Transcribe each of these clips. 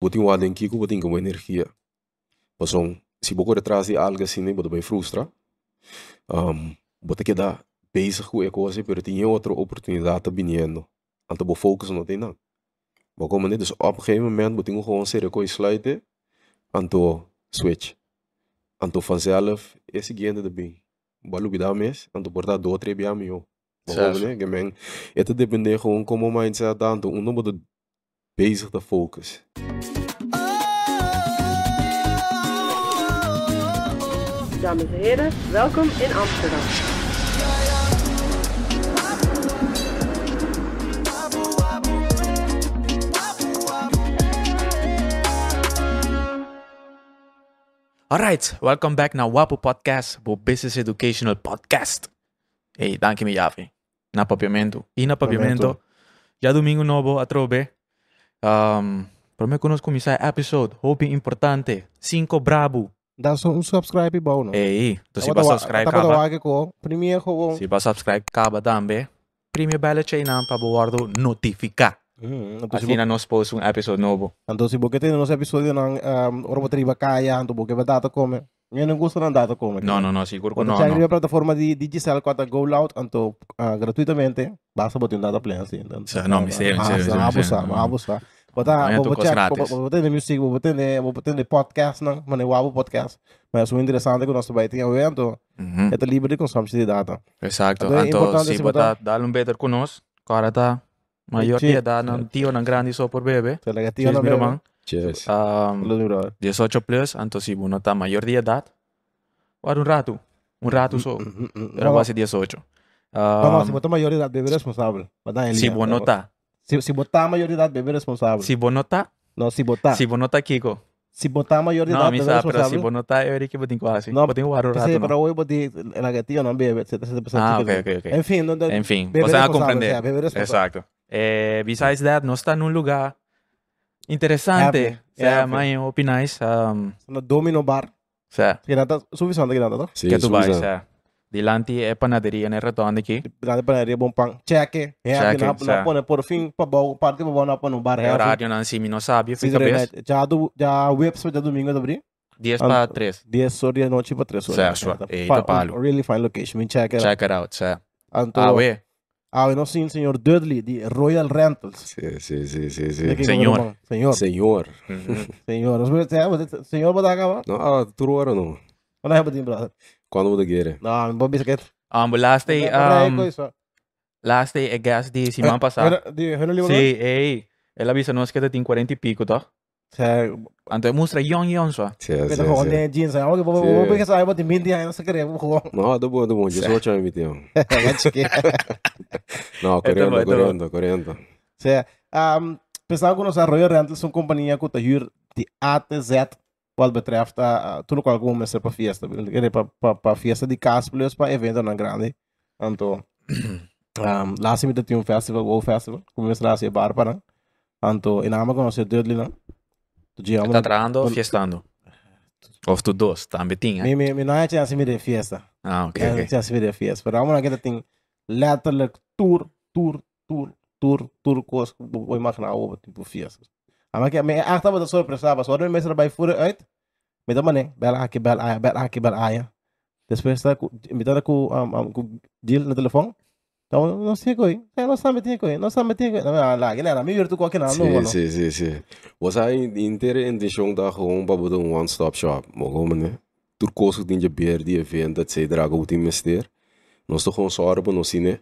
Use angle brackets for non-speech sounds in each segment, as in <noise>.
botin wa den kiko botin com energia. Pasong se boco atrás de algo assim, né, boto bem frustra. Um, boto que dá bezig com a coisa, pero tinha outra oportunidade vindo. Então, bo focus não tem não. Bo como né, dus op een gegeven moment botin gewoon serie coi sluiten. Então, switch. Então, vanzelf é seguinte de bem. Balu bidá mes, então portar do outro bia meu. Certo. Né, que men, het depende gewoon como mindset dan, então, um boto bezig te focus. Dames en heren, welkom in Amsterdam. Alright, welcome back na Wapo Podcast, o Business Educational Podcast. Hey, danke mi Javi. Na papiamento. E na papiamento, já domingo novo, atrobe. Um, para me conosco começar episode, hoping importante, 5 brabo. Dá só um subscribe bom, não? Hey, tu si Ako ba tawa- subscribe ako ka ba? tawagin ko, premier ko. Si ba subscribe ka ba dambe? Premium bell chain na pabuwardo notifika. Hmm, então, Assim se na nos post um episode novo. então, se você tem nos episódios ng um, Orobotriba Kaya, então você vai data come. Yan ang gusto ng data come. Não, não, não, seguro que Quando não, siya não. a plataforma de Digicel, quando go loud, então, uh, gratuitamente, basta botar yung data plan. Assim, então, Sa- não, mistério, mistério, mistério, Abusar, mistério. abusar. Bota, Amanhã vou tu botar, cos vou grátis. vou botar de music, vou botar de, vou botar de podcast, não? Mas o Wabo podcast. Mas o interessante é que nós vai ter evento, Uhum. é livre de consumo de data. Exacto. Então, é Então, importante se se botar, botar- dar um better conosco, cara tá maior Sim. de idade, não tio, não grande só por bebê. Sa negativo Cheers, na meu meron. irmão. Cheers. Um, Saludos, brother. 18 plus, então se não tá maior de idade, para um rato. Um rato só. Mm, mm, Era no, quase 18. No, no, si Um, botar maioridade, bebê responsável. Bataan se liga. você não tá, Si, si botar maioridade, bebê responsável. se você não tá, No, si botar. se você não tá, Kiko. Si botar Não, maioridade, me bebê sabe, pero se responsável. você não tá, eu iria que botar quase. Não, Botar um rato, Kasi rato. para não. hoy, boti, negativo, não bebê, etc. etc. Ah, ok, ok, ok. Enfim, no, no, Enfim, bebê você vai responsável, compreender. sí, bebê responsável. Exacto. Eh, besides that, nós está num lugar interessante. Happy, Sa happy. mãe opinais. Um, No Domino Bar. sa Kinata, suficiente kinata to. Sim, que tu vai, Susan. sa Dilante é panaderia na retorno aqui. Pinata panaderia, bom pang. Cheque. É, Cheque, na, sí. na, pone, por fim, pa bom, parte pa bom na pone no bar. É horário não se não sabe, Sim, fica bem. já do, já webs já domingo de abrir. 10 Ah, para 3. 10 horas da noite para 3 horas. Certo, Tá eita, fa- palo. Really fine location. Me check it out. Check it out, sa. Anto, Ah, ué. Ah, eu não sim, senhor Dudley, de Royal Rentals. Sim, sim, sim, sim, sim. Aqui, Senhor. como irmão. Senhor. Senhor. Senhor. Os meus- é, você- Senhor, vou dar cá, Não, ah, tudo hora não. Não é, Badinho, brother. Quando você quer. Não, não vou biscuit. Um, last day, um, last day é gas de semana passada. Eu não lembro. Sim, ei. Ela avisa nós que tem 40 e pico, tá? Sério. Então mostra young young só. Sim, sim, Pero kung sim. ano jeans, ay, wag mo Sí. mo bigay sa akin, pati hindi ay sa kare mo ko. Não, tá bom, tá bom. 18 anos, então. Não, Ito ba, 40, ito ba? 40, 40. Sé, <laughs> <laughs> um, pensava ko sa Royal Rentals, uma companhia que tá huur de A até Z, wat betreft uh, tudo com algum mestre para fiesta, para para para fiesta de casa plus para evento na grande. Anto um, <clears throat> lá se me tinha um festival, o festival, começou lá se bar para. Anto inama ko sa Dudley na. Tu dia Tá trando ou fiestando? Of tu dois, também tinha. Me me me não é chance me de fiesta. Ah, ok, É, ok. chance me de fiesta. Pero amo na kita ting letterlijk tour, tour, tour, tour, tour koos. Vou imaginar tipo fiesta. Ama que me achta ba surpresa ba. So ano may sabay fure uit. Me da mané, bela aqui bela aya, bela aqui bela aya. Depois tá me dá com um, um, com Jill no telefone. Então, não sei coi. É, não sabe tem coi. Não sabe tem coi. Não, lá, que era, me virtu com aqui não, Sim, não. sim, sim, sim. Você aí inteira intenção da gewoon para botar um one-stop shop. Maar gewoon, né? Tur koos het in je beer, die event, et cetera, go te investeer. Nós tô gewoon sorry para nós, né?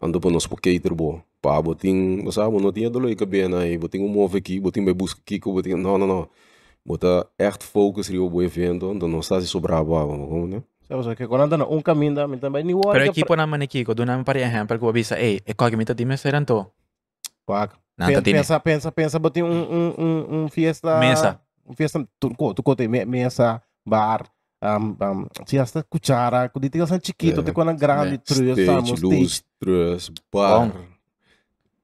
Ando para nós por cater bo. Pa, boting, sabe, não tinha dolo que bem aí, boting um move aqui, boting bij busca aqui, boting, não, não, não. Bota echt focus rio bo evento, dan nós está se bo, gewoon, né? Sabe, que quando anda um caminho, me também ni Pero wala. equipo naman ni Kiko, doon naman pari exemplo ko avisa, eh, e kaya kita di meseran to. Quack. Nanta Pensa, tini. pensa, pensa, pensa, botin um, um, um, um fiesta. Mesa. Um fiesta, tu, tu, me, mesa, bar, um, um, fiesta, cuchara, ku dito sa chiquito, É, te quando grande, é. truas, Stage, luz, trus, bar.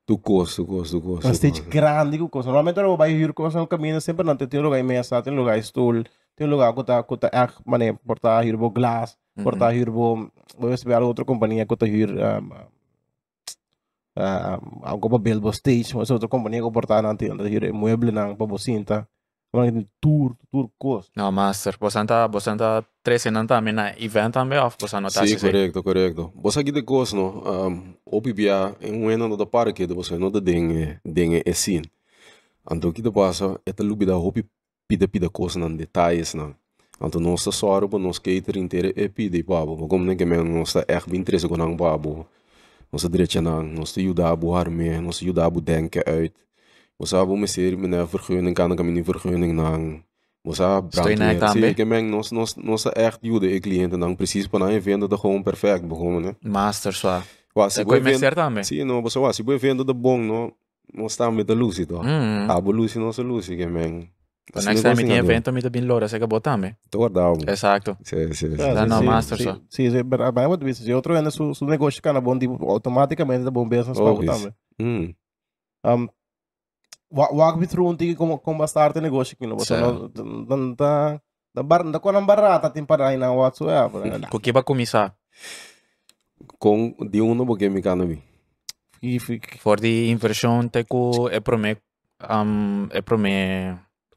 Tu koos, tu koos, tu koos. Um stage grande, ku cosa. Normalmente, eu vou ir com um caminho, sempre não tem lugar mesa, tem lugar stool, tem lugar que tá, que tá, ah, mané, portar, ir bo glass, Mhm. portar, ir bo, vou vai outra companhia, que tá, ir, um, ah, algo para build stage, mas outra companhia que portar na tenda, hier mueble nang para bocinta. Tour koos. No, master. Você anda, você anda treinando também na event você não tá Sim, assim? correto, correto. Você aqui de coisa, no, um, opi bia, em um ano do parque, de você não da dengue, dengue é sim. Então, que de passa, é a lubida opi pida pida coisa nan detalhes nan. Então, nossa sorte, para nós cater inteiro é pida e babo. Mas como nem que men, nós tá echt bem interesse com nang babo. Nós direito nan, nós te ajuda a boar me, nós te ajuda a denken uit. Nós sabe uma série, meneer vergunning, kan ik hem niet vergunning nan. Nós sabe Estou in brandweer. também? Sim, que men, nós, nós, nós echt ajuda e cliente nan, precies para een venda dat gewoon perfect begonnen, né? Master, só. Wa, se É boa coisa venda, certo também. sim, não, você va, se boa venda de bom, não, nós estamos met de Lucy, toch? Hum. Ah, boa Lucy, nossa Lucy, que men. The next time tem evento, me bem loura, você acabou também. Tô guardado. Exacto. Sim, sim, sim. Dá não, master, sim, só. sim, sim, mas mas what we se outro ano su su negócio kana bom tipo automaticamente da bom business para Always. também. Hum. Wa- walk me through como como start negócio aqui no você Certo. não dan da bar da quando barata tem para aí na whatsoever. Porque vai começar. Com de um no porque me cana vi. E For die inversão, tem que é prome, um, é prome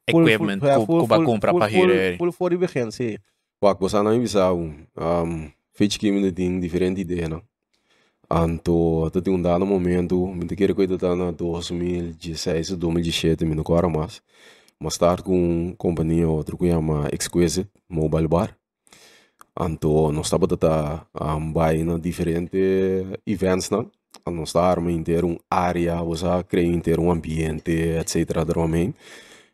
equipment que que vai comprar para hier. Full for sim. Wak, você não avisa um. Um, fez que me tem diferente ideia, não? Anto, até um dado momento, me te quero que tá na 2016, 2017, me não corre mais. Mas tarde com companhia outra que chama Exquisite Mobile Bar. Anto, nós estava tá um, vai na diferente events, não? Nós estávamos inteiro um área, você cria inteiro um ambiente, etc. Daaromheen.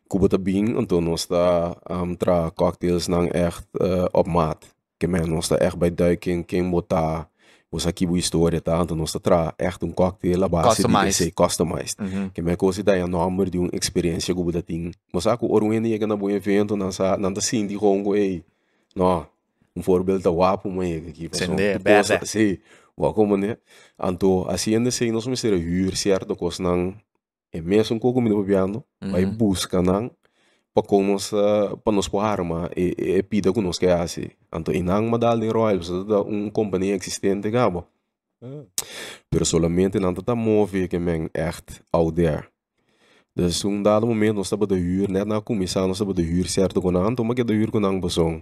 Cuba tá bem, então nós está um, tra cocktails não echt uh, op maat. Que men, nós está echt bij duiken, quem botar, você aqui boa história, tá? Então nós tra echt um cocktail a base de customized. Uhum. Que me coisa daí a nome de uma experiência que você tem. Mas ako orwen ia na bom evento, nasa nanda sim de rongo ei. No, um voorbeeld da wapo mas aqui. Sende, bada. Sim, como né? Anto ainda sei nós me ser huur certo cos não é mesmo com como me piano, vai Uhum. busca não para como nos para nos arma e e pida que nos que assim. Anto inang madal de royal, da um companhia existente gabo. Pero solamente não está move que men echt out there. Dus um dado momento nós estamos de huur, net na comissão nós estamos de huur certo não, então mas que de huur com não pessoa,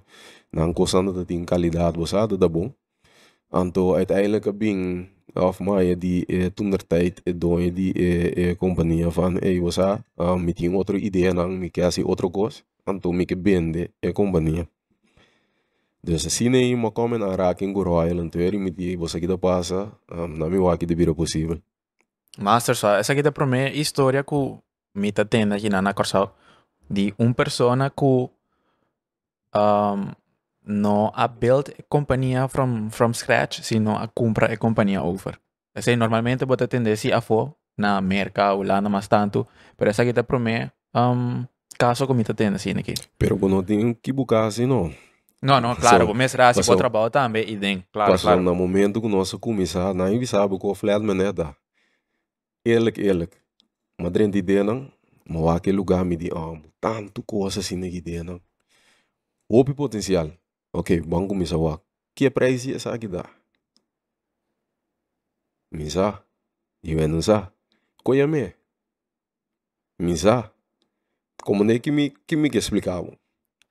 não coçando de tem qualidade, você sabe, da bom. Anto uiteindelijk bing of maar die eh, toen der tijd eh, door die eh, eh, companhia van hey was a uh, met die outro ideia nang mi quer assim outro coisa anto mi que bende e companhia dus assim nem uma come na raking go royal anto eri mi die você que da passa um, na mi waki de vira possível Master, só. Essa aqui é para mim história que me tá tendo aqui na Corsal de uma pessoa que um, não a build a companhia from, from scratch, sino a compra a companhia over. Assim, normalmente você se a for na mercado lá na mais tanto, pero essa aqui é para mim um, caso que me tá tendo assim aqui. pero quando tem que buscar assim não Não, não, claro, So, o raso, passou- o trabalho também, e tem, claro, passou claro. no momento que nós começar na vi sabe que o flat eerlijk eerlijk maar drin die ideia não waar aquele lugar me die um, tanto coisa assim ideia não Houve potencial. Ok, vamos começar a Que preço é essa aqui dá? Misa. E vendo sa. Coia me. Misa. Como nem que me que me explicavam.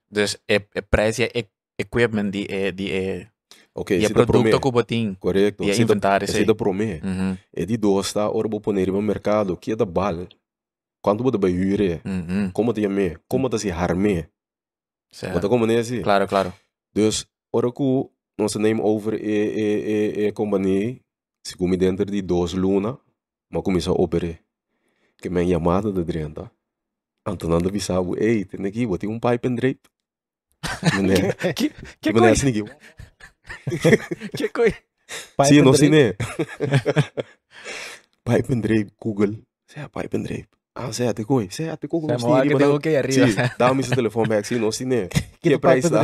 Dus é, é preço, é equipment, de, é, de, é, Ok, e é produto que você tem, Correto. e é inventário, se sim. da prome. Uhum, É de dois está ora vou poner no mercado que é da bal. Quando vai hyre, uhum, como te me, como te se harme. certo. Como nem assim? Claro, claro. Dus, ora que nós nemen over e, e, e, e companhia, se come dentro de duas luna, mas começa a operar. Que me chamada de drenta. Antonando avisava, ei, tem aqui, vou ter um pipe and drape. Que, que que coisa, que coisa. Sim, não cine. Pipe and drape, Google. Sei pipe and drape. Ah, sei até coi, sei até coi. Se mo que tengo que ir arriba. Sim, dá-me seu telefone back, sim, não cine. <laughs> Que Que pai preço dá?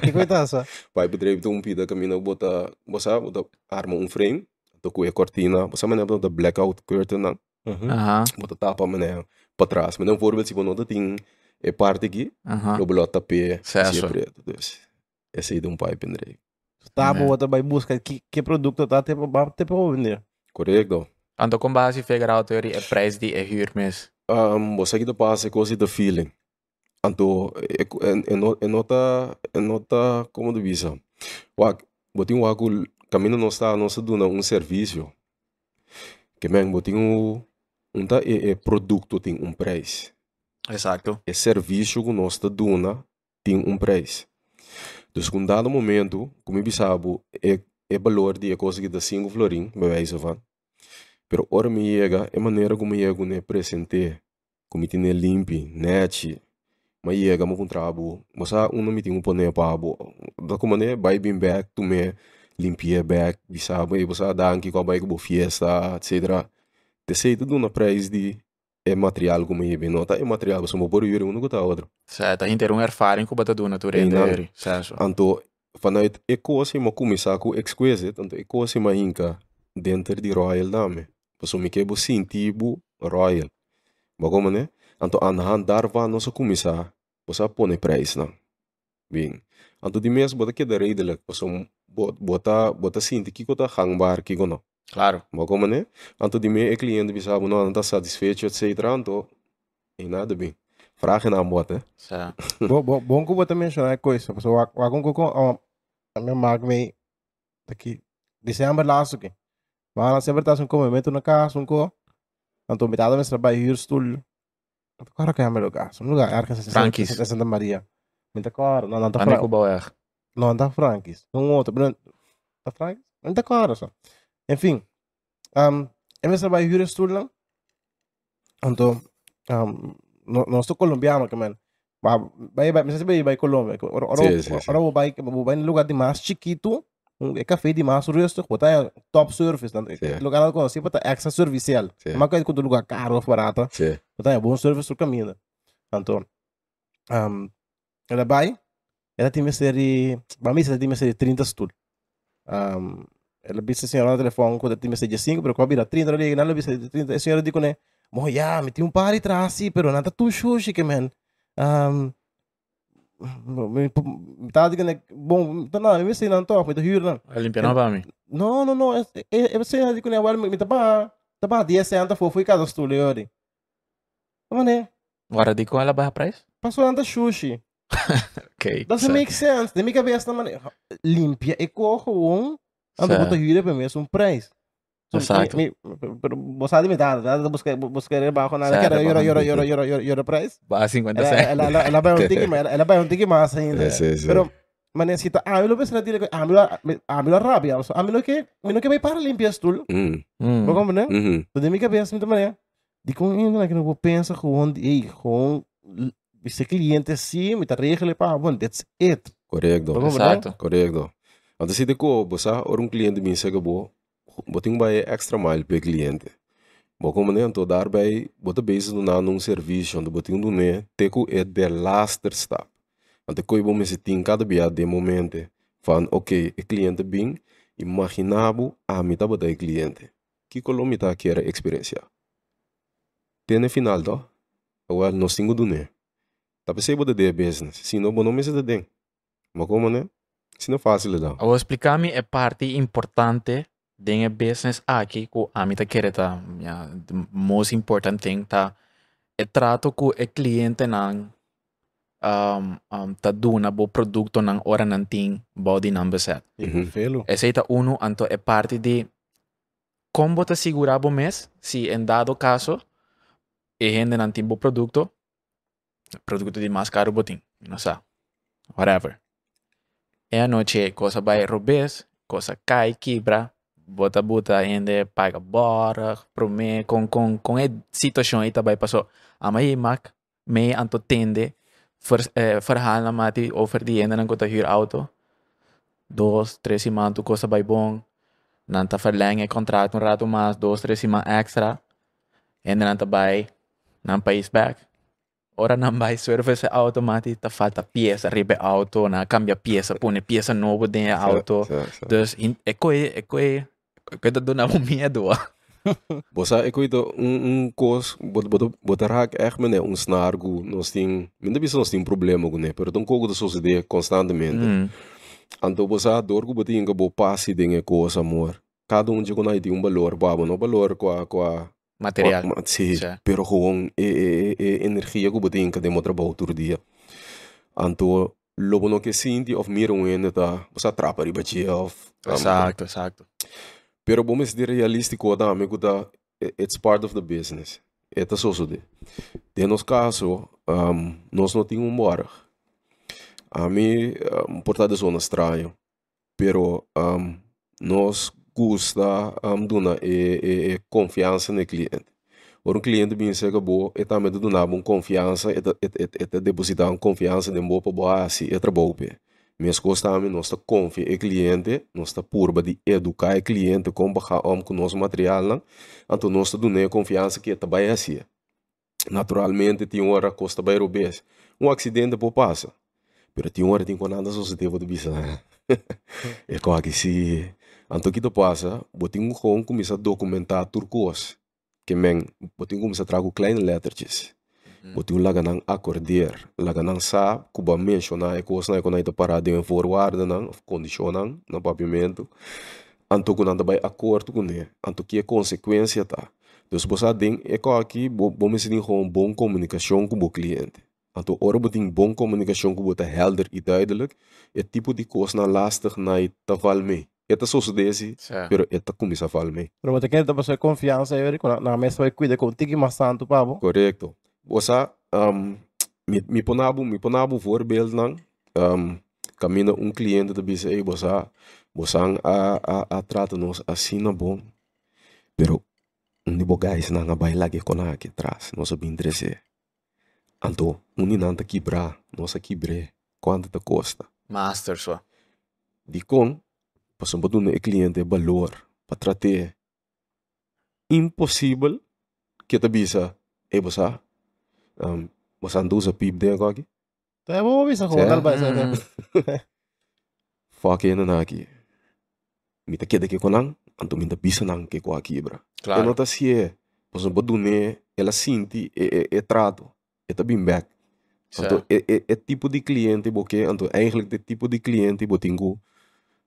Que coisa essa? <laughs> Vai bedrijf doen pida camino bota bosa bota arma um frame to com a cortina bosa mané bota blackout curtain na Aham, bota tapa mané para trás mas não voorbeeld se você tem é parte aqui no bolota pé Certo. se preto dus esse aí de um pipe and Tá Né. bom, outra vai buscar que que produto tá até para vender. correto Anto com base out teori é preço de é huur mes. Um, você aqui passa coisa da feeling. Anto, é, no- nota, é nota, como tu visa. Wak, botin waku, caminho não está, não se duna um serviço. Que men, botin um, tá, é, é produto tem um preço. Exacto. É serviço que nós está duna tem um preço. Dus com dado momento, como eu sabe, é, é valor de coisa que dá 5 florim, bij wijze van. Pero ora me chega, é maneira como chega ne presente, como tem limpi, net, mas chega mo com trabo, mas há um nome tem um pone pabo, da como né, vai bem back, tu me limpia back, bisaba, e você dá aqui com a bike bo fiesta, etc. Te sei tudo na preço de é material como é bem nota, é material, você mo por yuri um no tá outro. Certo, a gente ter uma ervaring com bata duna tu rende Não. eri. Certo. Anto, vanuit ekosi mo começar com exquisite, anto ekosi ma hinka dentro de royal dame. Paso mi kebo sintibu royal. Bago né? Anto anahan darva no sa começar, posa pone price na. Bing. Anto di mes bota que da redelijk, paso bota bota sinti kiko ta hangbar kiko no. Claro. Bago né? Anto di me e cliente bisabo no anta satisfecho etc. Anto, e nada bem. Vragen aan bod, hè? Certo. <laughs> Bom, que você mencionar coisa. Pessoal, o algum que a minha marca me daqui dezembro lá isso aqui. Mas sempre tá um comimento na casa, um co. Então metade me trabalha hier stoel. Agora que é meu lugar, um lugar em Frankis. Santa- Maria. Muito caro, não não tá Ano ko Fra- ba er? não tá Frankis. Um outro, não tá Frankis. Não tá caro só. Enfim, um, eu me trabalha hier stoel lang. Então, um, nós tô colombiano que man. Vai, vai, você vai, vai Colômbia. Ora, ora, vai, vai no lugar de mais chiquito, um é café de mais rusto, botar top service, não? Sim. Lugar não conhece, botar extra servicial. Sim. Uma coisa que o lugar caro ou barato, Sim. botar bom service no caminho. Então, um, ela vai, ela tem uma série, para mim ela tem uma série de 30 stool. Um, ela disse assim, ela no telefone, quando tem uma série de 5, pero quando vira 30, ela liga, ela disse de 30, a senhora disse, né, Mo ya, me tinha um par atrás, pero nada tu sushi que man. Um, me sei não tô, me tá hyr não. Limpiando ba mi? Não, não, não, é é você não diz que não é me tá ba, tá ba 10 centa foi foi cada estúdio ali. Como né? Wara di ko ala ba price? Passou nada sushi. Okay. Doesn't make sense. De minha cabeça também limpia e corro um, Certo. botar hyr para mim é um preço. So, Exato. me- me- Pero você sabe me dá, dá buscar buscar baixo nada, Certo, que era euro bajo. euro euro euro euro euro price. Ba 50 Ela, cent. ela, ela, ela vai um tique mais, ela, ela vai um tique mais ainda. Sim, sim. Pero, mas necessita, ah, eu não penso na dile, ah, eu ah, eu rabia, ah, eu não que, eu não que vai para limpar tudo. Mm. Mm. Vou como, né? Mhm. Tudo minha cabeça, muito maneiro. De com ainda que não vou pensar com, ei, com esse cliente assim, me tá regele para, bom, that's it. Correcto. Vamos, Exacto. Correcto. Antes de ko, bosa, or un cliente min sega bo, boting ba extra mile pe cliente. Bo como ne anto daarbij, bota bezig na nung serviço, onde boting do ne, teku é de laster stap. Ante koi bom esse ting cada dia de momento, van, ok, e cliente bing, imaginabo, a mita e cliente. Que colo mita quer experiência. Tene final do, well, nós tingo do ne. Tapi sei bota de business, sino bo não me se de ding. Mas como né? Se não fácil não. Eu vou explicar me é parte importante de business aqui que a mim tá querer tá, yeah, the most important thing tá é trato com o cliente nang um, um, tá duna bo produto nang ora nang ting body number set. Felo. Esse aí tá uno, anto é parte de como te segurar bo mes se em dado caso e gente nang timbo produto produto de mais caro botim, não sei. Whatever. E a noite coisa vai robes, coisa cai, quebra, bota buta gente paga bar prome con con con e situation ita bai paso amai mak me anto tende ver, eh, verhalen mati over die ene dan kota huur auto. Dos tres iman tu kosta bai bon. Nanta verlenge contrato un rato mas dos tres iman extra. En nanta bai nan pays back. Ora nan bai service automatisch ta falta pieza ribe auto na cambia pieza pone pieza novo de auto. dos certo. Dus coi e coi coi dat doen nou medo. Bosa, ik weet um um kos, bot bot bot raak echt mene um snargo, nós tem, ainda bisa nós tem problema com né, pero então cogo da sociedade constantemente. Mm. Anto bosa dorgo boti inga bo pasi dinge kos amor. cada um de tem um valor, babo, não valor com com Material. Ma- Sim, Sim. pero gewoon e, e, e, energia que botem que demo trabalho todo dia. Anto, lobo no que sinti of um ene tá, você atrapa riba dia of. um, Exacto, exacto. Pero bom ser realístico da amigo da it's part of the business. Eta só so de. De nos caso, um, nós não tínhamos embora. A mim, um, portado zona estranho. Pero um, nós gusta um, dona e, e, e confiança no cliente. Ora, um cliente bem chega boa, e também donar uma confiança, e e e depositar uma confiança de boa para boa assim, e trabalho. Coisas também nós está confia o cliente, nós está purba de educar o cliente como baixar om com nosso material, não? Então nós está confiança que está bem assim. Naturalmente, tem hora está bem obesa. Um acidente pode passar. Pero tem hora tem quando anda só se teve de bisa. <laughs> É como que se Então que passa, botinho gewoon começa a documentar turcos. Que men, botinho começa a trazer kleine lettertjes. Botinho laga nang accordeer, laga nang sa, kuba mencionar e coisa na quando parada em voorwaarden nang, of condicionang, no pavimento. Anto quando anda by acordo com ele. Anto que é consequência tá. Dus você tem, é que aqui, vamos ter gewoon boa comunicação com o cliente. Anto ora botin boa comunicação com o helder e duidelijk. Het tipo de coisa na lastig na te val mee. Het is zoals deze, Sí. pero het começa a val mee. Pero você quer dar pessoa confiança, eu na na mesa vai cuidar contigo mais santo, pabo. Correcto. Você, um, mi, mi ponabo, mi ponabo voorbeeld nang, um, camina um cliente de bisa, ei, você, você a, a, a trata nos assim na bom, pero de bogais na nga bay lagi ko na aqui atrás, nossa bem dresse. Anto, um ni nanta quebrar, nossa quebre, quanto te custa. Master só. Di con, passam para o cliente valor, para tratar. Impossível que te bisa, ei, você, um, você anda usa pip de aqui? Então é bom isso, como Certo. tal ser. Mm. Fuck na na aqui. Mita queda que conan, anto minta bisa nang que com aqui, bra. Eu Claro. não tá se é, passam para o ela sente e, e, e trato, e tá bem back. Anto, é, é, é tipo de cliente, porque, anto, eigenlijk de tipo de cliente, botingo,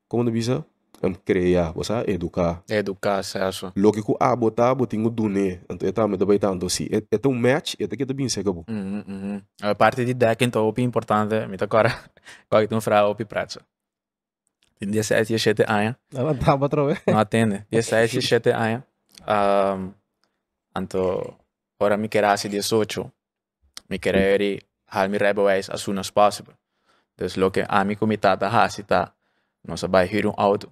como não bisa? Um, criar, você educar. Educar, certo. Lógico, ah, botar, botingo dune. Então, tá, me também tanto, se é, é um match, é que tá bem seca, bom. Mhm, mhm. A parte di deck então é importante, me agora <laughs> qual que um frau op prazo. In 17 e 7 anos, Ela tá para trove. não atende. 17 e 7 anos. Um, anto ora mi querasi 18. Mi quereri hal mi rijbewijs as soon as possible. Dus lo que a mi comitata hasita, não se vai huur een auto.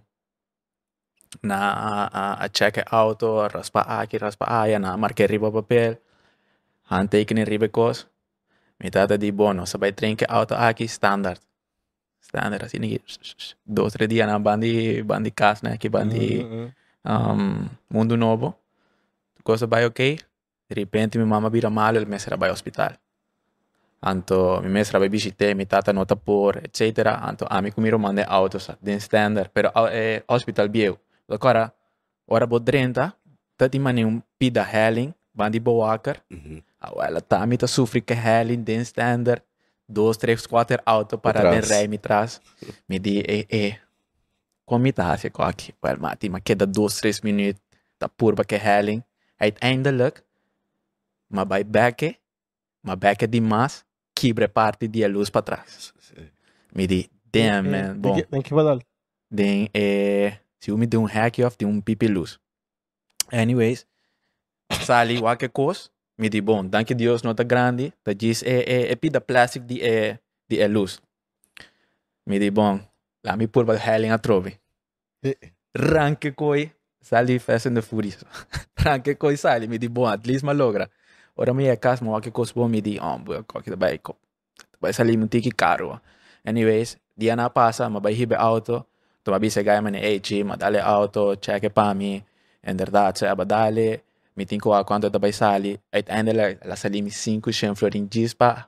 Na a, a, check auto, raspa aqui, raspa aí, na marque riba papel, handtekening riba kos. Mi tata di bono, se vai trinken auto aqui standaard. Standaard, assim, ninguém, dois, três dias na bandi, bandi cas, né, que bandi um, mundo novo. Coisa vai ok. De repente, minha mama vira mal, ele me será vai ao hospital. Anto, mi mesra vai visite, mi tata nota por, etc. Anto, a mi kumiro mande autos, den standard, pero eh, hospital bieu. Agora, ora bo 30, tati mani um pida helling, bandi boaker. Uhum. Ela tá, mi ta sufri que helling, den standard, dois, três, quatro auto para den rei mi tras. Mi di, eh, eh, kom mi ta hace aqui. Well, mati, ma queda dois, três minutos, ta purba que helling. Uiteindelijk, ma bij bekke, ma bekke die mas, quebra parte de luz para trás. Me di, damn, man, bom. Tem que badal. Den, eh, se eu me deu um hack off, tem um pipi luz. Anyways, sali qualquer coisa, me di, bom, danke Deus, não tá grande, tá diz, é, é, é pida plástico de, é, de é luz. Me di, bom, lá me pôr para helling a trove. Eh. Ranke koi, sali Fast and the Furious. <laughs> Ranke koi sali, me di, bom, at least malogra. Ora me é casa, mas qualquer coisa bom, me di, oh, boa, qualquer vai, vai salir um tiki caro. Anyways, dia na passa, mabay hibe auto, tumabi sa gaya man hey, G, madali auto, check pa mi, inderdaad, sa abadali, meeting ko a quanto tabay sali, uiteindelijk, la sali mi 5 shen florin G's pa,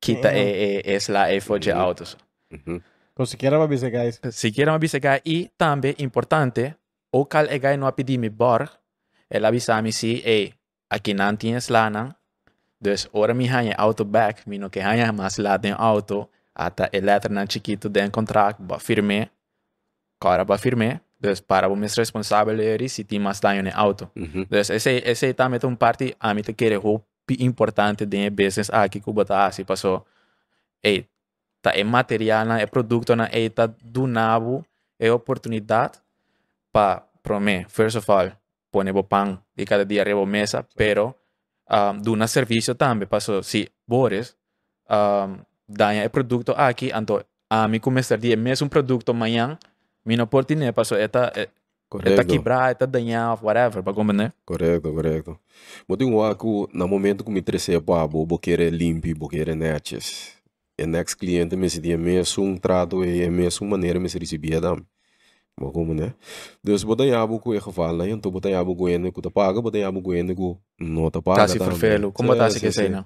kita Mhm. e, e, e sla e foge Mhm. autos. Uhum. Então se quer uma bisa, guys. Si quiere mabisa gaya, e também, importante, o kal e gaya no apidi mi borg, el avisami si, hey, aqui não tinha slanan, dus ora mi hanya auto back, mi no que hanya mas lá den auto, ata a letra na chiquito den contract, ba firme, cara ba firme, Dus para o mes responsável é se tem mais dano no auto. Mhm. Dus esse esse também um parte a mim te querer hope importante de business aqui que o bota assim passou. Ei, tá é material na é produto na é tá do nabo é oportunidade para para mim, first of all, pone bo pão de cada dia rebo mesa, pero um, do na serviço também passou se bores um, danha é produto aqui, então a mim começar dia mesmo produto amanhã, minha oportunidade passou eta é, Eta Correto. quebrar, eta danhar, whatever, para como, né? Correto, correto. Mas tem um que no momento que me interessa para bo bo querer limpo, bo querer netes. E next cliente me se dia mesmo um trato e é mesmo maneira me se recebia dam. Mas como né? Dus botar abo com e geval, né? Então botar abo com ele que tá paga, botar abo com ele que não tá paga. Tá se vervelo. Como tá se que sei, não?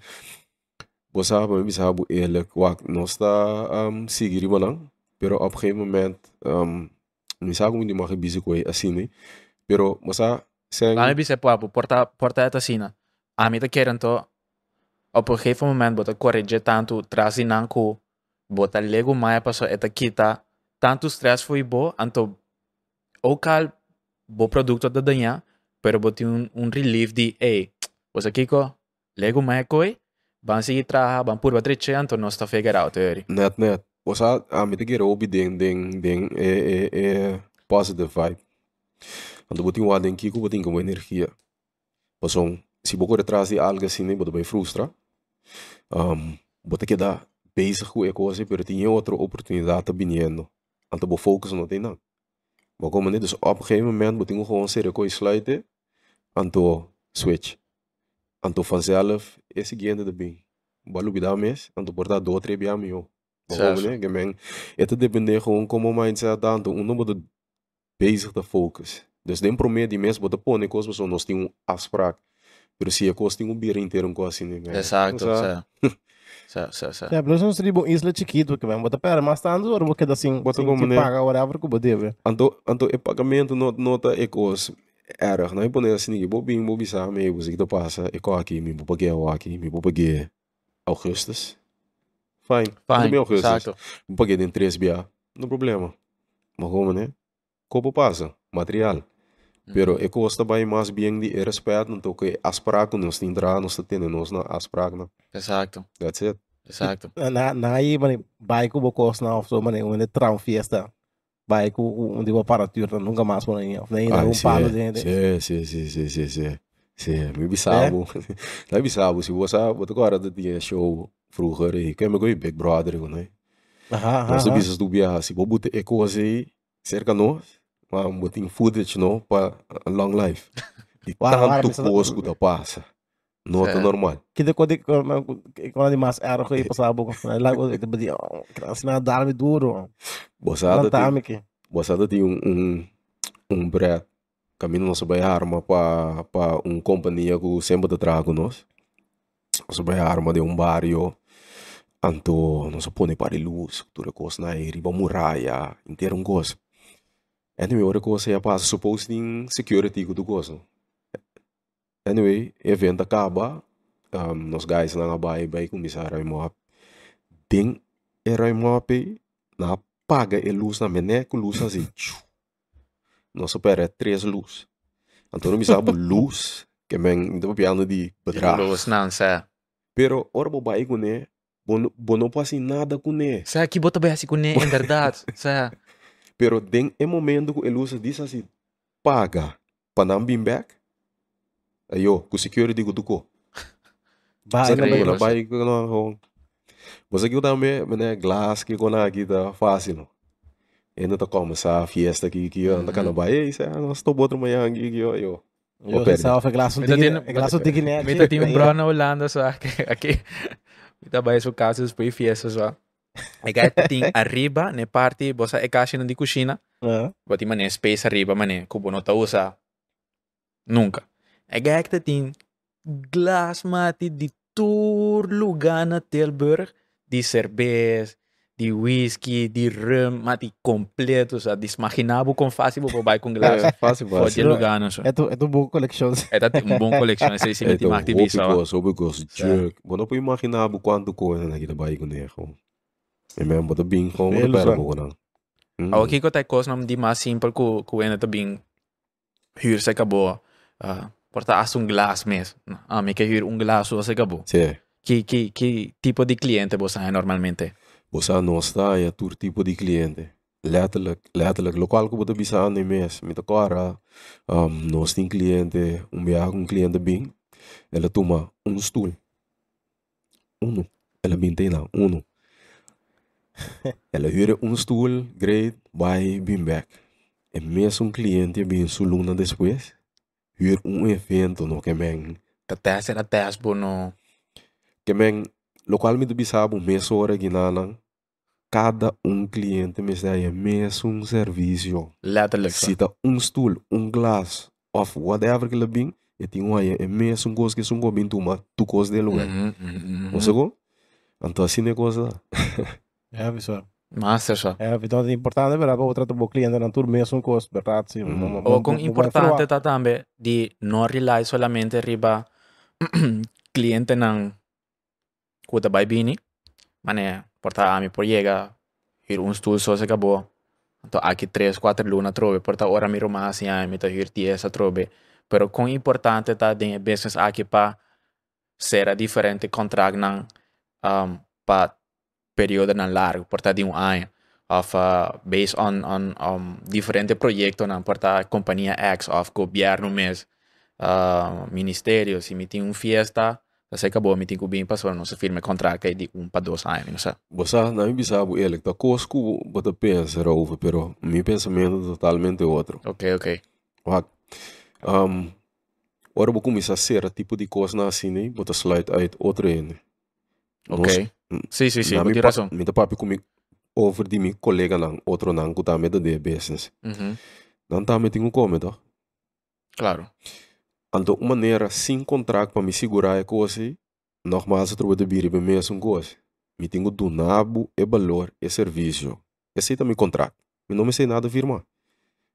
Me sabe ele que não está um, seguir malang, pero op een gegeven moment um, me sabe como de mag busy assim, né? Pero sem Lá me disse, pô, porta, porta esta sina. A mim te querem to, op een gegeven moment, bota corrigir tanto, trazi nanku, bota lego maia passo eta kita, tanto stress foi bo, anto, o cal, bo produto da danha, pero boti um, um relief de, ei, você kiko, lego maia koi, van seguir traha, van purba treche, anto não está figure out, eri. Net, net. Você a me te querer ouvir den den den é é é positive vibe. Quando botin uma den kiko botin com energia. Passou se boco atrás de algo assim, né, botar bem frustra. Um, botar que dá bezig com a coisa, pero tinha outra oportunidade tá vindo. Então bo focus não tem não. Mas como né, dus op een gegeven moment botin gewoon sério com sluiten. Anto switch. Anto vanzelf é seguinte de bem. Balu bidá mes, anto portar do três bia meu. Certo. Waarom, né? Gemeng. Het depende gewoon como mindset dan. Um não moet bezig te focus. Dus den promeer die mensen moeten pôr coisas pessoas nós temos uma afspraak. Pero se coisa tem um beer inteiro um coisa assim, né? Exato, Então, certo. <laughs> Certo, certo, certo. É, mas nós temos isla chiquito que vem, bota pera, mas tá andando, porque assim, Bota assim, como, que né? paga whatever que você deve. Anto, anto e pagamento not, nota e coisa erg. Não é poner assim, que bobinho, bobi sabe, eu sei que passa, e co aqui, me vou pagar o aqui, me vou pagar augustus. Fine. Fine, Fine. augustus. exacto. Vou pagar em 3 BA. Não problema. Mas como, né? Como passa? Material. Pero e custa bem mais bem de respeito, então que afspraak nós tem entrar, nós temos nós na afspraak, não. Exacto, That's it. exacto. Na, na aí, mano, vai com o bocos na off, so, mano, um trão fiesta. Com um de aparatura, nunca mais por aí, nem Ah, um sim, palo é. de. Sim, sim, sim, sim, sim, sim. Sim, me bisabo. Não é bisabo, se você, você agora tinha show vroeger, e que é meu Big Brother, né? Aham, Nós temos do biar, se você botar e coisa aí, cerca nós, mas botar footage, não, para long life. <laughs> E tanto coisa que passa. Nota Sim. normal. Que de quando quando de mais era <laughs> que passava pouco, lá eu te pedia, assim na dar-me duro. Você Não tem um, um, um bread, caminho nosso vai arma para para uma companhia que sempre te trago nós. Nosso vai arma de um barrio, anto nosso põe para luz, tudo coisa na riba muralha, inteiro um coisa. Anyway, outra coisa é supposed em security tu gosta. Anyway, evento acaba, um, nos guys na baia vai começar a mo Ding, era mo na apaga a luz na mené com luz assim. tchu. Nossa pera é três luz. Então não me sabe <laughs> luz, que men então piano de bedrag. Los não, certo. Pero ora bo bai com né, bo bo não passa nada com né. Certo, que bota bem assim com nem, em verdade. Certo. <laughs> Pero den é momento que a luz diz assim, paga, para não eu, com security na na ko na ho. Você que também, mané, glass que com aqui tá fácil. não? E não tá como essa fiesta aqui que anda Uhum. kana bai, isso é nós tô botando manhã aqui que eu eu. Eu pensava Mas eu tigre, tenho- glaço tigre né. Mita tem um bro na Holanda, só aqui. Mita vai seu caso, depois fiesta, só. E aí tem arriba, na parte, você é caixa de cozinha, Bati mané space arriba mané, kubo no ta usa. Nunca. E gek tem glas mati di tour lugar na Tilburg, di cerveza, di whisky, di rum, mati completo, sa desmaginabo com fácil bo vai com glas. É, fácil, Pode fácil. lugar não. É tu, é tu boa coleção. É tá um bom coleção, esse É, tem então, activista. ó. Obicos, obicos, jerk. Bom, não pode imaginar quanto coisa na bai com né, ho. E mesmo bota bem pera vão. bo não. Mm. Ako kiko tayo kos nam di mas simple ku ku ena tabing hyr sa kabo. Uh, porta as un glass mes. Ah, me que hyr un glass sa kabo. Sì. Que que que tipo de cliente vos hay normalmente? Bosa nós está é tur tipo de cliente. Letterlijk, letterlijk. Lokaal ko bote bisa ano mes. Mita kora, um, nós tem cliente, um bia um cliente bem. Ela toma um stoel. Uno. Ela binte na, uno. Ela huurde um stoel, great, vai, bem back. E mesmo um cliente bem suluna depois, huur um evento no que men. Tatas era tas bo no. Que men, local me do bisabo, mês hora ginanang, cada um cliente me sai mesmo um serviço. Letterlijk. zo. Cita um stoel, um glas, of whatever que bem, e tem um aí, é mesmo um coisa que são bem tuma, tu coisa mhm, mhm. Você go? Então assim é coisa. Ja, vissueel. Master zo. Ja, vi tar det importante per avere trato bo cliente na tour mesmo cost verdad sì. Mm. O con importante ta tambe di non rely solamente riba cliente ng kuta bay bini. Mane, porta ami por llega hir un stoel so se acabou. Então aqui 3, 4 luna trove, porta ora mi romasi ai mi ta hir 10 a trove. Pero com importante ta den business aqui pa será diferente contract ng um, pa período na largo, porta de um ano. Of uh, based on on um, diferente proyectos na porta companhia X of governo mes uh, ministério se me tem um fiesta se acabou me tem que bem passou não se firme contrato aí de um para dois anos não sei Você não me bisabo ele, tá coisa que você pensa over, pero meu pensamento é totalmente outro. ok ok Wat? Um, ora vou começar a ser tipo de coisa na assim, né? Bota slide uit outro ene. ok sim sim sim mi razão Mi papi comigo over di mi colega nang outro nang ku tame de business. Uhum, Dan tame tingu come to. claro Anto uma maneira sem contrato para me segurar é coisa, normal se trouxe de biri bem mesmo coisa. Me tenho do nabo e valor e serviço. Esse também contrato. Me não me sei nada firmar.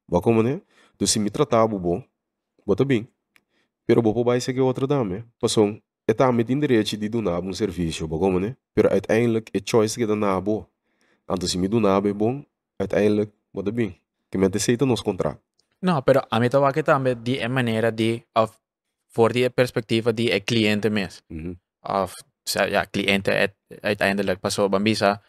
Ba como né? Então se me tratava bom, bota bem. Pero bo vai seguir outra dame. Passou é também tem direito de do nabo um serviço, ba como né? Pero uiteindelijk é choice que dá nabo. Anto se me do nabo é bom, uiteindelijk bota bem. Que me aceita nos contrato. não pero a mim tava que também de é maneira de of voor die perspectiva die é cliente mes Mhm. of sa ja cliente het uiteindelijk passou bambisa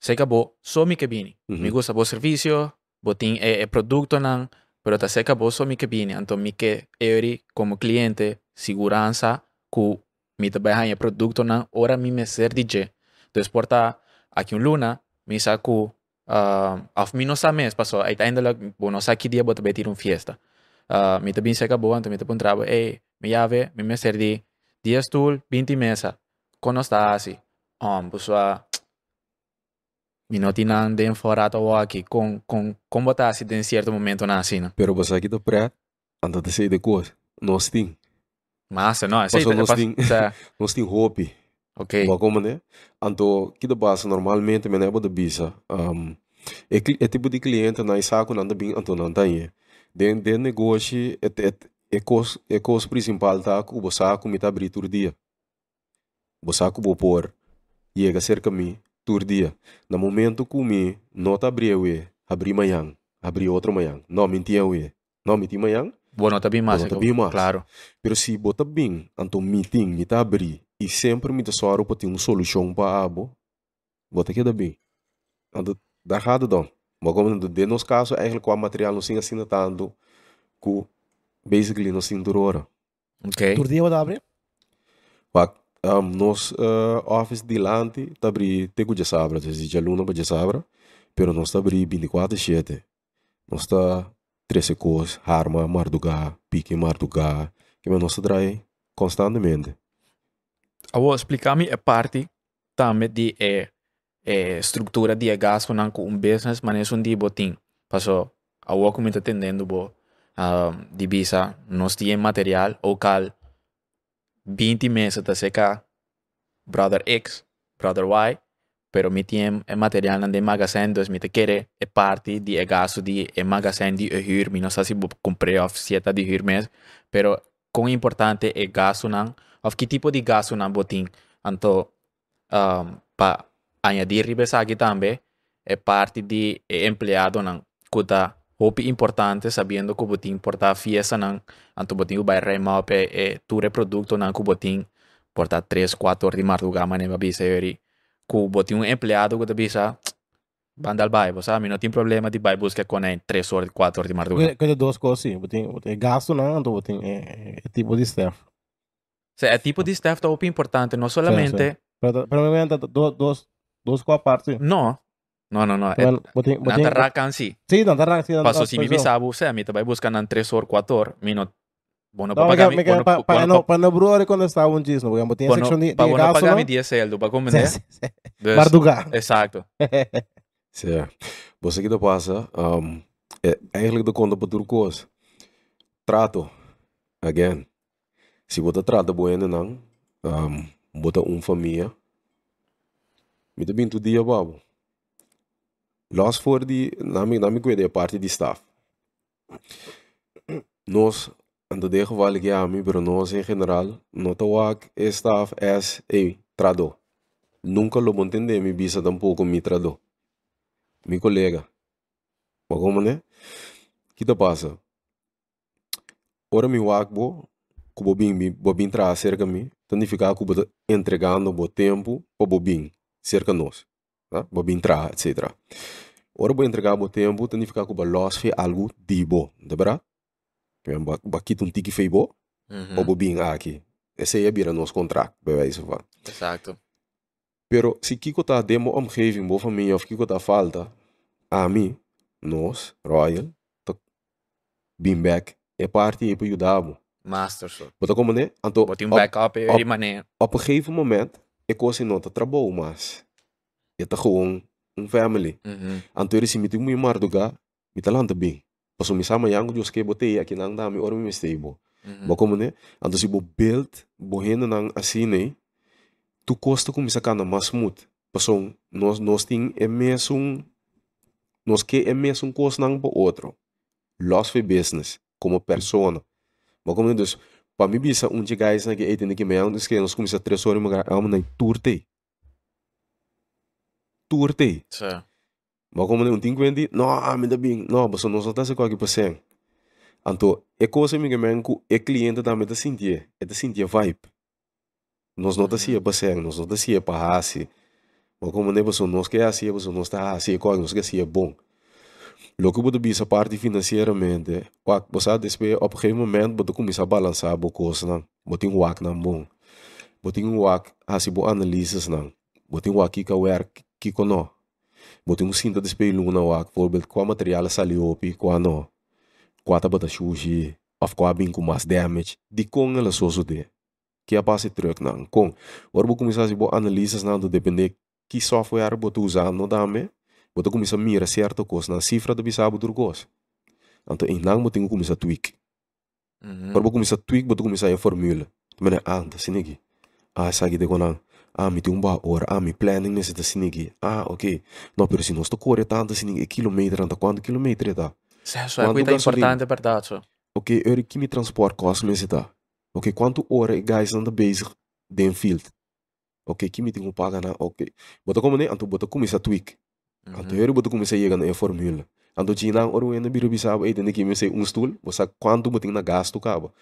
se acabou só me cabine Mhm. me gusta bo servicio bo tem é, é produto nan pero ta se acabou só me cabine então me que eu como cliente segurança ku me trabalha em produto nan ora me me ser DJ então porta aqui um luna me saco uh, of me não sa mes passou uiteindelijk bo não sa que dia bota betir um fiesta. Uh, me também se acabou então me te trabo ei me llave me me ser di 10 stool 20 mesa kono está assim um buswa minutinang den fora to aqui com com com botar assim em certo momento na assim Pero você aqui tá preto, anda de sair de coisa. Nós tem, mas não sei Passou nos pas- ting- sa- nós tem hope. ok como né? Anto, que da base normalmente me leva da bisa. Um, é, é tipo de cliente na isaco nanda bem anto não tem. Den den negócio é é é cos é cos principal tá com o saco me tá abrir tur dia. O saco vou pôr chega cerca mi tur dia. No momento que me não tá abrir we, abrir manhã, abrir outro manhã. Não mentia we. Não mentia manhã. bueno também mais Bueno, também mais. claro Pero se bota bem, então meeting me tá abrir e sempre me soro para ter uma solução para abo, bota que dá bem. Então, dá errado não. Mas como de nos casos, eigenlijk com o material não se assim tanto, que basically não se endurora. ok Tour dia abre? Pak, um, nos uh, office de lante tá abrir tego de sabra, dus de aluna para de sabra, pero nós tá abrir 24/7. Nós tá 13 coisas, arma, mardugar, pique, mardugar, que nós tá trai constantemente. eu vou explicar me a parte também de é, é, estrutura de gasto nan com um business mas é um dia botim passou eu vou como tá atendendo bo um, de visa nós temos material ou cal 20 meses da seca brother X brother Y pero mi tiem é material nan de magazine dus mi te quere é parte de é gasto de é magazine de é huur mi não sei se vou comprar of sieta de huur mes pero quão importante é gasto nan. Of que tipo de gasto nan botin anto um, pa añadir ribesa aqui também é parte de é empleado não kuta hopi importante sabendo que botin importar fiesta não anto botin o vai remar pe é ture produto não que botin portar 3 4 horas de madrugada mas nem bisa yori ku botin um empleado que bisa bandal bai, você sabe? Não tem problema de bai buscar com 3 horas, 4 horas de madrugada. Coisa duas coisas assim. Botem, botem gasto não, então botem é, é tipo de staff. Se é tipo de staff tá importante, não solamente. Pero, pero me dos, dos, dos com a parte. Não. Não, não, não. Pero, botem, botem, Nanta rakan si. Sim, nanta rakan si. Paso si mi bisabu, você, mi vai buscar nan 3 horas, 4 horas, mino Bueno, no, para pagar mi para para no para no brother quando estava um dia, não porque tem section de para de bueno gasto. pagar mi 10 celdo, para como né? Barduga. Exacto. <laughs> Certo. Você que tá passa, um, é eigenlijk de conta para tudo coisa. Trato, again. Se você trata bueno não, um, bota um família. Me também tu dia babo. Los for die, na mi na mi kwede parte de staff. Nós de geval que a mim, pero nós em geral, não tá wak staff as ei trado. Nunca lo entender mi bisa tampoco mi trado. Mi colega. Mas como né? que tá passa? Ora mi wak bo, que bobin mi bobin tra cerca mi, significa que bo entregando bo tempo para bobin cerca nós, tá? Bobin tra, etc. Ora bo entregar bo tempo, significa que bo los fe algo di bo, de verdade? Que ba ba kit um tiki fei bo, Uhum. para bobin aqui. Esse aí vira nosso contrato, bij wijze van. Exacto. Pero se Kiko tá demo omgeving, bo família, of Kiko tá falta, a mim, nós, Royal, tá bem back, é parte e para ajudar. Master so. Bota como né? Então, Botei um backup e de maneira. op een gegeven moment, ik was in nota trabalho, mas je tá gewoon um family. Então, ele se me tem muito marduga, me tá lá bem. Passo me sama yang Dios que botei aqui nang dami ora me stable. Uhum. Ba como né? Então se bo build, bo hena nang né? Tu costa com misa kana mas smooth. Passo nós nós tem é mesmo nós que é mesmo coisa nang bo outro. Loss for business como persona. Ba como dus para mim bisa um de guys na é tem que me antes que nós começa três horas mas amo na turte. Turte. So. Como não tem quendi, não, me dá bem, não, mas não só tá se qualquer percent. Então, é coisa me que que é cliente também tá sentir, é tá sentir vibe. Nós não tá se é percent, nós não tá se como nem você nós quer assim, você não está assim, qual nós quer assim é bom. Lo que você bisa parte financeiramente, qual você despe op gegeven moment você começa a balançar a coisa não, você tem um wak não bom. Um wak, assim, bo. Você tem um wak que werk, que Botem um cinta de espelho na wak, bijvoorbeeld qua materialen saliopi, qua no, qua tabata sushi, of qua bem com mais damage, di kong ela soso de. Que a passe truck na kong. Ora bo começar a bo analisas na depender que software bo tu usando dame, bo tu começa a mira certo coisa na cifra do bisabo do coisa. Então, em nang bo tenho começar a tweak. Uhum. Ora bo começar a tweak, bo tu começar a formula. Mene, ah, tá sinigi. Ah, sagi de konang. Ah, mi tem um ba ora, ah, mi planning nesse da sinigi. Ah, ok. No, pero se nós tô corre tanto sinigi, quilômetro, anta quanto quilômetro tá? So, é gasolina? importante, verdade. So. Ok, eu que me transporte costa nesse tá? Ok, quanto hora e guys anda bezig den field? Ok, que me um paga na, ok. Bota como né, anto bota começa a tweak. Anto Uhum. eu bota começa a chegar na formula. Anto tinha ora o ena biro bisaba, e tem que me sei um stool, você quanto botem na gasto cabo.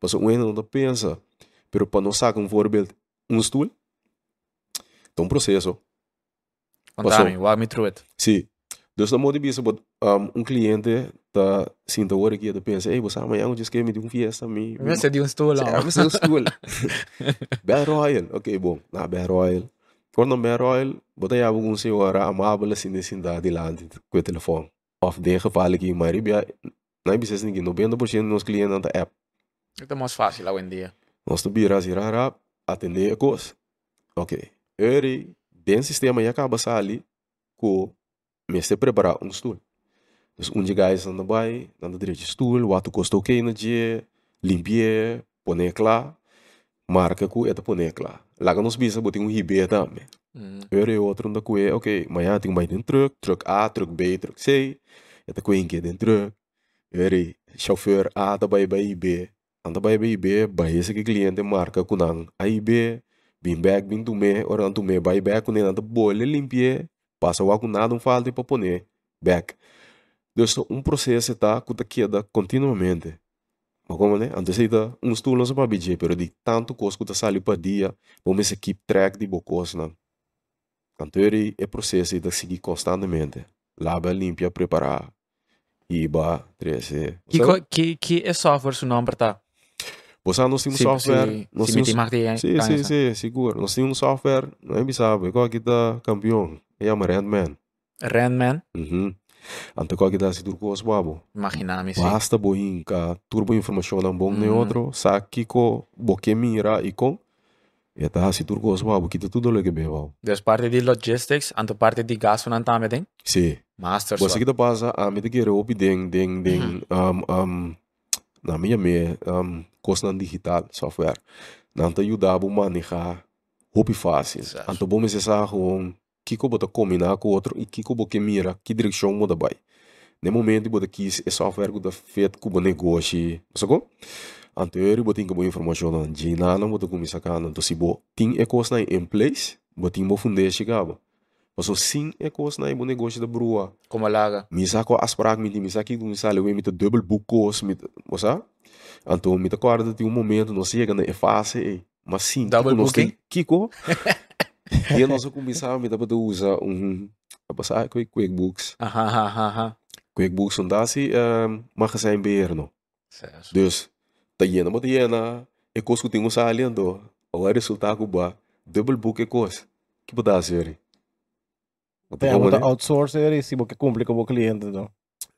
Passo o ena não pensa, pero para nós sacar um voorbeeld, um stool, é um processo. Contame, walk me through it. Sim. Dus dan moet je bezig met um, een cliënte dat zien te horen que pensa, hey, você amanhã onde que me de um fiesta me. Você de um stoel Ja, aan. we zijn stoel. Bij Royal. Oké, bom. Na bij Royal. Quando bij Royal, bota já algum senhora amável assim nesse cidade lá com o telefone. Of de geval que maar bia, não precisa ninguém, 90% dos clientes na app. Ito é mais fácil hoje em dia. Nós tu bira assim, rara, atender a coisa. Ok. Eri, do sistema já acaba ali com me se preparar um stoel. Dus um de guys anda bij, anda direito stoel, wat custa ok na dia, limpie, pone klaar, marca ku eta pone klaar. Laga nos bisa boting um ribe também. Uhum. Eri outro anda kue, ok, amanhã tem mais dentro truck, truck A, truck B, truck C, eta em que dentro truck. Eri, chauffeur A tá bij bij B, anda bij bij B, bij esse cliente marca kunang A e B, bim back, bim tume, ora tume, bij back kunen anda bolha limpie, passa o com nada um falta para poner back. Dus um processo está que queda continuamente. Mas como né? Antes ainda um estudo não se para BJ, pero de tanto coisa que está saindo para dia, vamos keep track de bocos não. Então é processo de seguir constantemente. Lava, limpia, preparar. Iba, 13. Que, que, que é software seu nome tá? Você nós Se, software, se, nós se aí. Sim, sim, sim, seguro. Nós um software, não é me sabe, qual que tá campeão. É uma Randman. Randman, Uhum. Ante qual que dá se turco os babo. imaginame sim. Basta boin ka turbo informação não bom nem Uhum. outro, saque ko boque mira e com. E tá se turco os babo, que tudo lege bebo. Dus parte de logistics, anto parte de gasto não também tem. Sim. Master Você só. que tá passa a me de querer opi ding ding ding um um na minha me um coisa digital software. Não te ajuda a manejar hopi fácil. Anto bom me se sa com que que bota combinar com outro e que que boque mira que direção muda vai. No momento bota que é software que tá feito com negócio, sacou? Anterior bota que boa informação não de nada bota começar cana. Então se bo tem é coisa em place, bota mo funde chegava. Mas o sim é coisa na bom negócio da brua. Como laga. Misa ko afspraak met die misa ki misa lewe met de dubbel boekkoos met mosa. Anto met de kwarde die um momento não chega na fase e mas sim Double tipo, booking? Kiko. E nós começar met de usa um apa sa quick QuickBooks. Aha, aha, aha. QuickBooks onde se um, magazijn beheer no. Certo. Dus tá yena mo yena e kos que tinha saliendo. O resultado ko ba double book e kos. Que pode ser? Tem botar outsource e se você cumpre com o cliente. Então.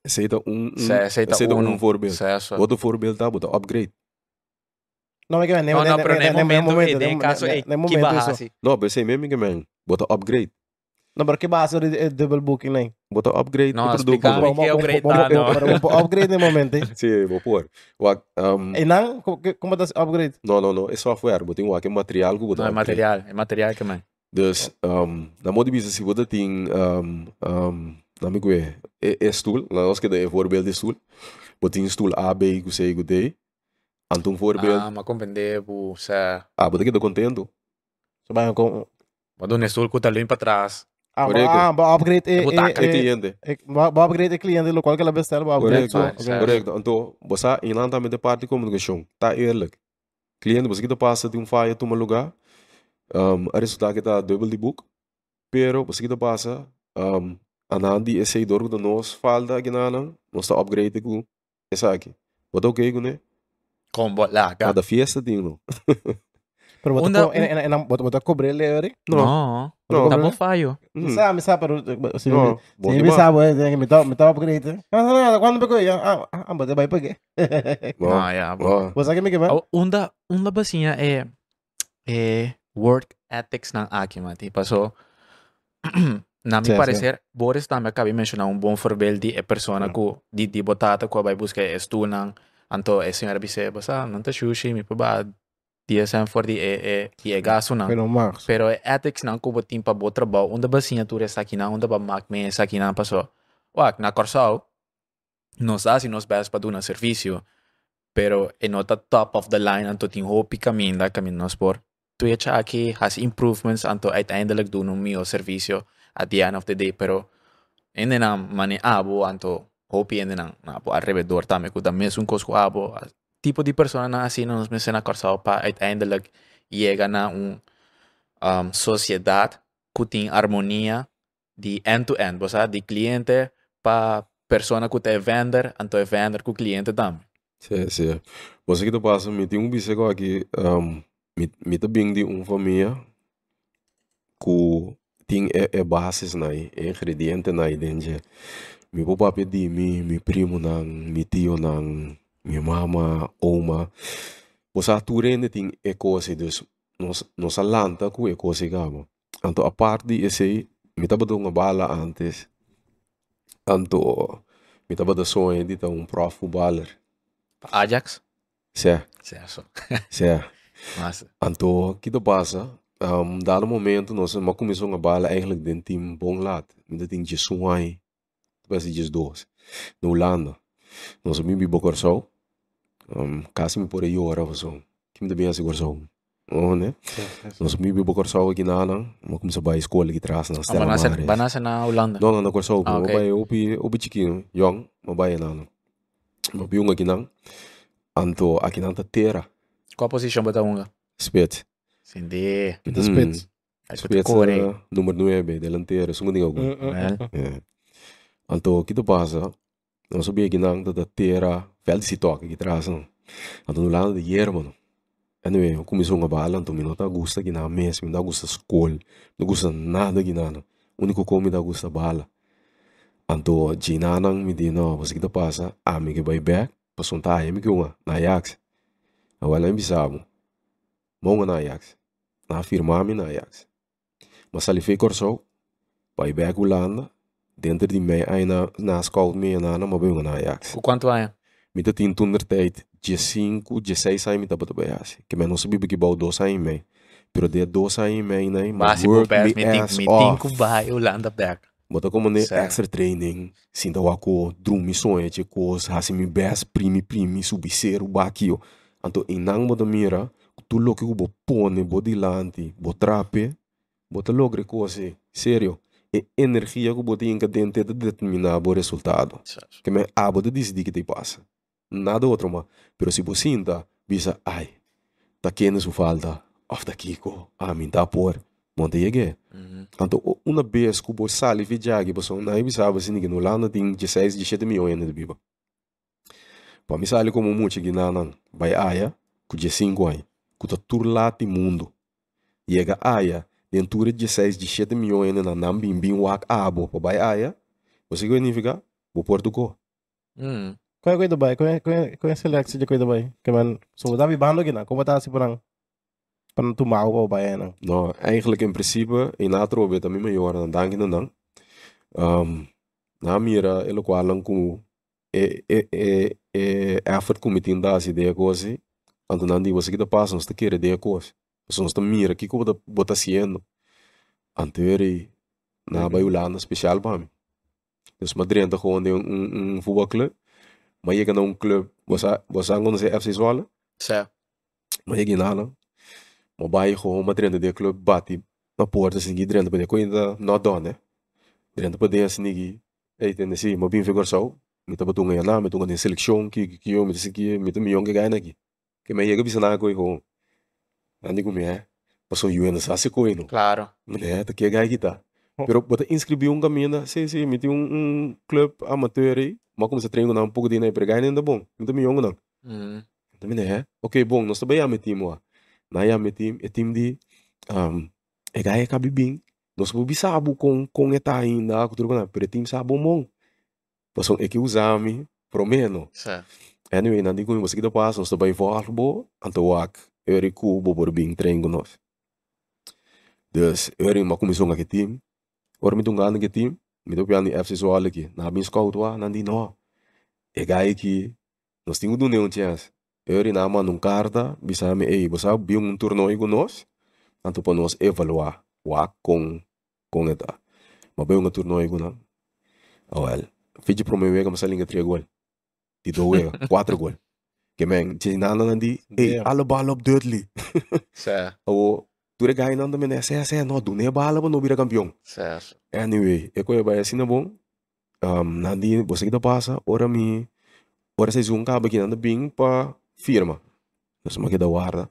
Aceita um, um aceita aceita uno. um voorbeeld. Outro voorbeeld tá, bota upgrade. Não, mas que No, no, pero en momento, en nem caso, nem que momento isso. bajasi. No, pero sei mesmo que man. Bota upgrade. Não, pero que base de double booking nem. Bota upgrade No, no, produto. Kami que upgrade tá, no. Para upgrade no momento. Sim, vou pôr. Um, E não, como das upgrade? não, não, não. É software. Um wak, é material que bota No, é material. É material que man. Dus, um, na modo bisa se bota tem, um, um, na me gue, é, é stoel. É voorbeeld de stoel. Bota tem stoel A, B, que sei, que dei. Anton voorbeeld. Ah, mas compreender, bu, sa... Ah, bota que dá contento. So, vai com Mas do nestul ko taluin para trás. Ah, Correcto. ah, ba upgrade é Botar é Kaya é cliente. é ba ba upgrade é cliente lo qual que ela bestela ba upgrade. Correcto, correcto. Então, você inanta met de parte de comunicação. Tá eerlijk. Cliente, você que passa de um falha toma lugar. Um, a resultado que tá double de book. <laughs> Pero, que tá passa um, anandi esse dor que nós falta que não, nós tá upgrade com essa aqui. Bota ok, né? Combo laga. Cada fiesta tem, não. Pero bota Unda- ko en en en bota bota cobre le ori. No. No. Tá bom falho. Hum, Sabe, me sabe, pero se não, se me demais. sabe, eh, me tá me tá upgrade. Ah, não, quando pegou ya. Ah, ah, bota vai pegar. Bom, Ah, yeah, bom. bom. Você que me que vai? Oh, Unda, unda basinha é, é work ethics ng aki mati. Paso, na mi parecer, Boris também acabei mencionar um bom voorbeeld die é persona ku di di botata ko vai buscar estu nang anto é senhora bise basa não tá sushi mi pa ba DSM for di é é di é gaso nang Pero Max. pero é ethics nang ko botin pa bo trabalho unda basinha tu resta aqui na unda ba mak me sa aqui na paso wak na corsao nos dá si nos best pa duna servicio pero e nota top of the line anto ting hopi kaminda kamin nos por tu ya aqui has improvements anto uiteindelijk doen um mio servicio at the end of the day pero ende na mani abo anto hopi ende na na po alrededor tame ko da mes un cosco abo a- tipo de persona na assim nos mes na corsao pa uiteindelijk llega na un um, sociedad que tem harmonia de end to end, bosa, de cliente pa persona que é vender, anto é vender com cliente também. Sim, sim. Você que tá passa, me tem um biseco aqui, um, me, me tá bem de uma família que tem é, é bases na é ingrediente na dentro. Mi papá pedi mi mi primo nang mi tio nang mi mama oma. Você aturende tem é coisa dus nos nos alanta com é coisa gamo. Anto a parte esse me tava dando uma bala antes. Anto me tava da sonho de ter um prof baller. Ajax? Sim, Certo. sim. Mas, Anto, o que te passa? Um, dado momento, nós mas começou a bala eigenlijk den team bom lado. Met het ding Jesuai. Parece dias dois. Na Holanda. Nós me bibo corso. Um, quase me por aí hora ou so. Que me bem assim corso. Oh, né? Nós me bibo Corsau aqui na Anang, mas começa a vai escola aqui atrás na Ah, Stella banasa, Maris. banasa na Holanda. Não, não, na Corsau, Ah, mas okay. vai opi opi chiquinho, young, mas vai na Anang. Mas biung aqui nang, anto aqui nang ta terra, Qual position ba taunga? spet. Hindi. Kita Mm. spits. Ay, Spet kore. sa número 9, delantero, segundo algum. Well, É. Anto, kita passa, nós sabia que não da terra, velho se toca aqui atrás, não. Anto no lado de hierro, mano. Anyway, eu comecei a bala, então me não tá gosta que na mesa, me não gosta escola, não gosta nada que nada. O único que me dá gosta bala. Anto, ginanang me di no, você kita passa, a me que vai back, passou um taia, me que uma, na Ajax. Awala em bisabo. Monga na Ajax. Na firma me na Ajax. Mas ali fez corso, vai back Holanda, dentro de mij en na, na scout mee na na mabunga na Ajax. Ku quanto ay? Mita tin tunder tijd, dia 5, dia 6 sai mita bata bayasi. Que men não sabia que bau dos sai mei. Pero de dos sai mei Basi po work me ass off. ko ba Holanda back. Bota como ne extra training, sinta wako, drum missões, che cos, hasi mi best, primi primi, subiceiro, bakio. Anto inang mo mira, tu lo que bo pone, bo dilanti, bo trape, bota logre cose, sério. E energia que bota em cadente de determinar o resultado. Que me abo de decidir que te passa. Nada outro, mas. Pero se você sinta, bisa, ai, tá quente su falta, of da kiko, a mim tá por, monte llegué. Mhm. Anto, o- uma vez que você sali viajagi, você não é bisa, você ninguém no lana tem 16, 17 milhões de biba. Para mim, sali como muito que nanan, vai aia, com 15 anos, que tá turlati mundo. Chega aia, dentro de 16, 17 milhões na nam bim bim wak abo, para vai aia, você significa, o Portugal. Mm. Kung ko ito ba? Kung kung kung select si ko ba? Kaman so dabi bando gina. Kung bata si parang parang tumaw ko ba yan. Nou, eigenlijk in principe, in natro bet a mima yora dan danki dan. Um, na mira elo kwalang ku e e e e effort ku mitin da si de kosi. Anto nandi você kita passa nos querer de kosi. Você nos mira que ku bota haciendo. Anteri na bayulana special para mim. Dus Madrid tá gewoon de um um voetbalclub. Maar je kan een club, was was aan onze FC Zwolle. Sa. Maar je na Maar bij gewoon rende de club bati na porta singi rende para coisa não dá né. Rende para dia singi ei tem assim, mas bem figura só. Tá batendo aí na, com seleção que que eu me disse que me tô me yonga ganha aqui. Que me chega bisa na coi com. Andi com me é. Passou eu ainda sabe coi não. Claro. Né, tá que ganha kita. Pero bota inscrevi um caminho, sim, me tem um, um club amateur aí. Mas como você treina um pouco de para ganhar ainda bom. Me yonga não. Mm. Também né? Ok, bom, nós também é time lá. Na é meu time, é time de um, é cabe bem. Nós vamos saber com com eta ainda, com tudo na, pero time sabe bom. Passou é que usame, promeno. Sa. Anyway, também vou algo, anto ak, eu ku bo por bem treino com nós. Dus, eu era uma comissão aqui time. Ora me tungan aqui time, me tô piano FC Zwolle aqui. Na bin scout wa, não di no. É gaia que nós temos um nenhum chance. Era na mão carta, bisa me ei, você sabe um torneio com nós, anto para nós evaluar wa com com eta. Bem um torneio com nós. Oh, well. Fiji pro meu wega masalinga 3 gol. Die doe wega, 4 gol. Que men, je nana nandi, Damn. alle bal op Dudley. Sa. O, tu re gai nanda men, se se no, du ne bala ba no bira campeão. Sa. Anyway, e ko ba assim na bom. Um, nandi, você que tá passa, ora mi, ora se zoom caba aqui nanda bing pa firma. Dus ma que da guarda.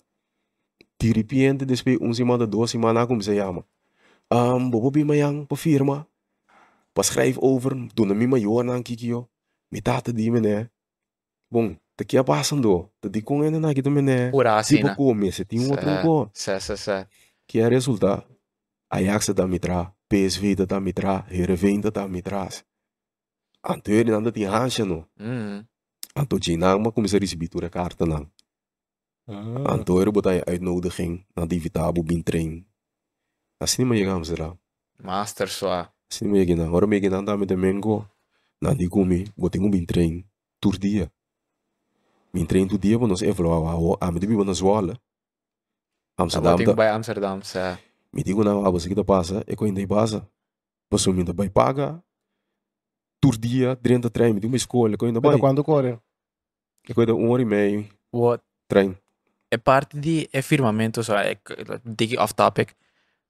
De repente, depois um semana, duas semana, como se chama. Um, bobo bi mayang pa firma. Pa schrijf over, doe na mi maior na kikio. Mi tata di mene. Bom, te que passando, te di com ena na que tu mene. Pura Tipo asina. come, se tem um outro Sa. go. Sa sa sa. Que é resultado. Ajax tá me tra, PSV tá me tra, Heerenveen tá me traz. Anto ele nanda tem rancha no. Mm. Anto Jinang maar commissaris receber toere kaarten lang. Ah. Anto er botai uitnodiging na die vitabo bin train. Assim não me chegamos lá. Master swa. Assim não me chegamos. Agora me chegamos também de Mengo. Na di kumi, botem um bin train. Tour dia. Bin train tu dia, nós evaluava. Ah, me dibi na Zwolle. Amsterdam Abating da. by Amsterdam sa. Me digo na ah, você que tá passa, é coisa ainda passa. Passou me ainda vai paga. Tour dia, dentro da trem, me digo uma escolha, coisa ainda vai. Pero quando corre? É coisa um hora e meio, What? trem. é parte de é firmamento, só é dig off topic.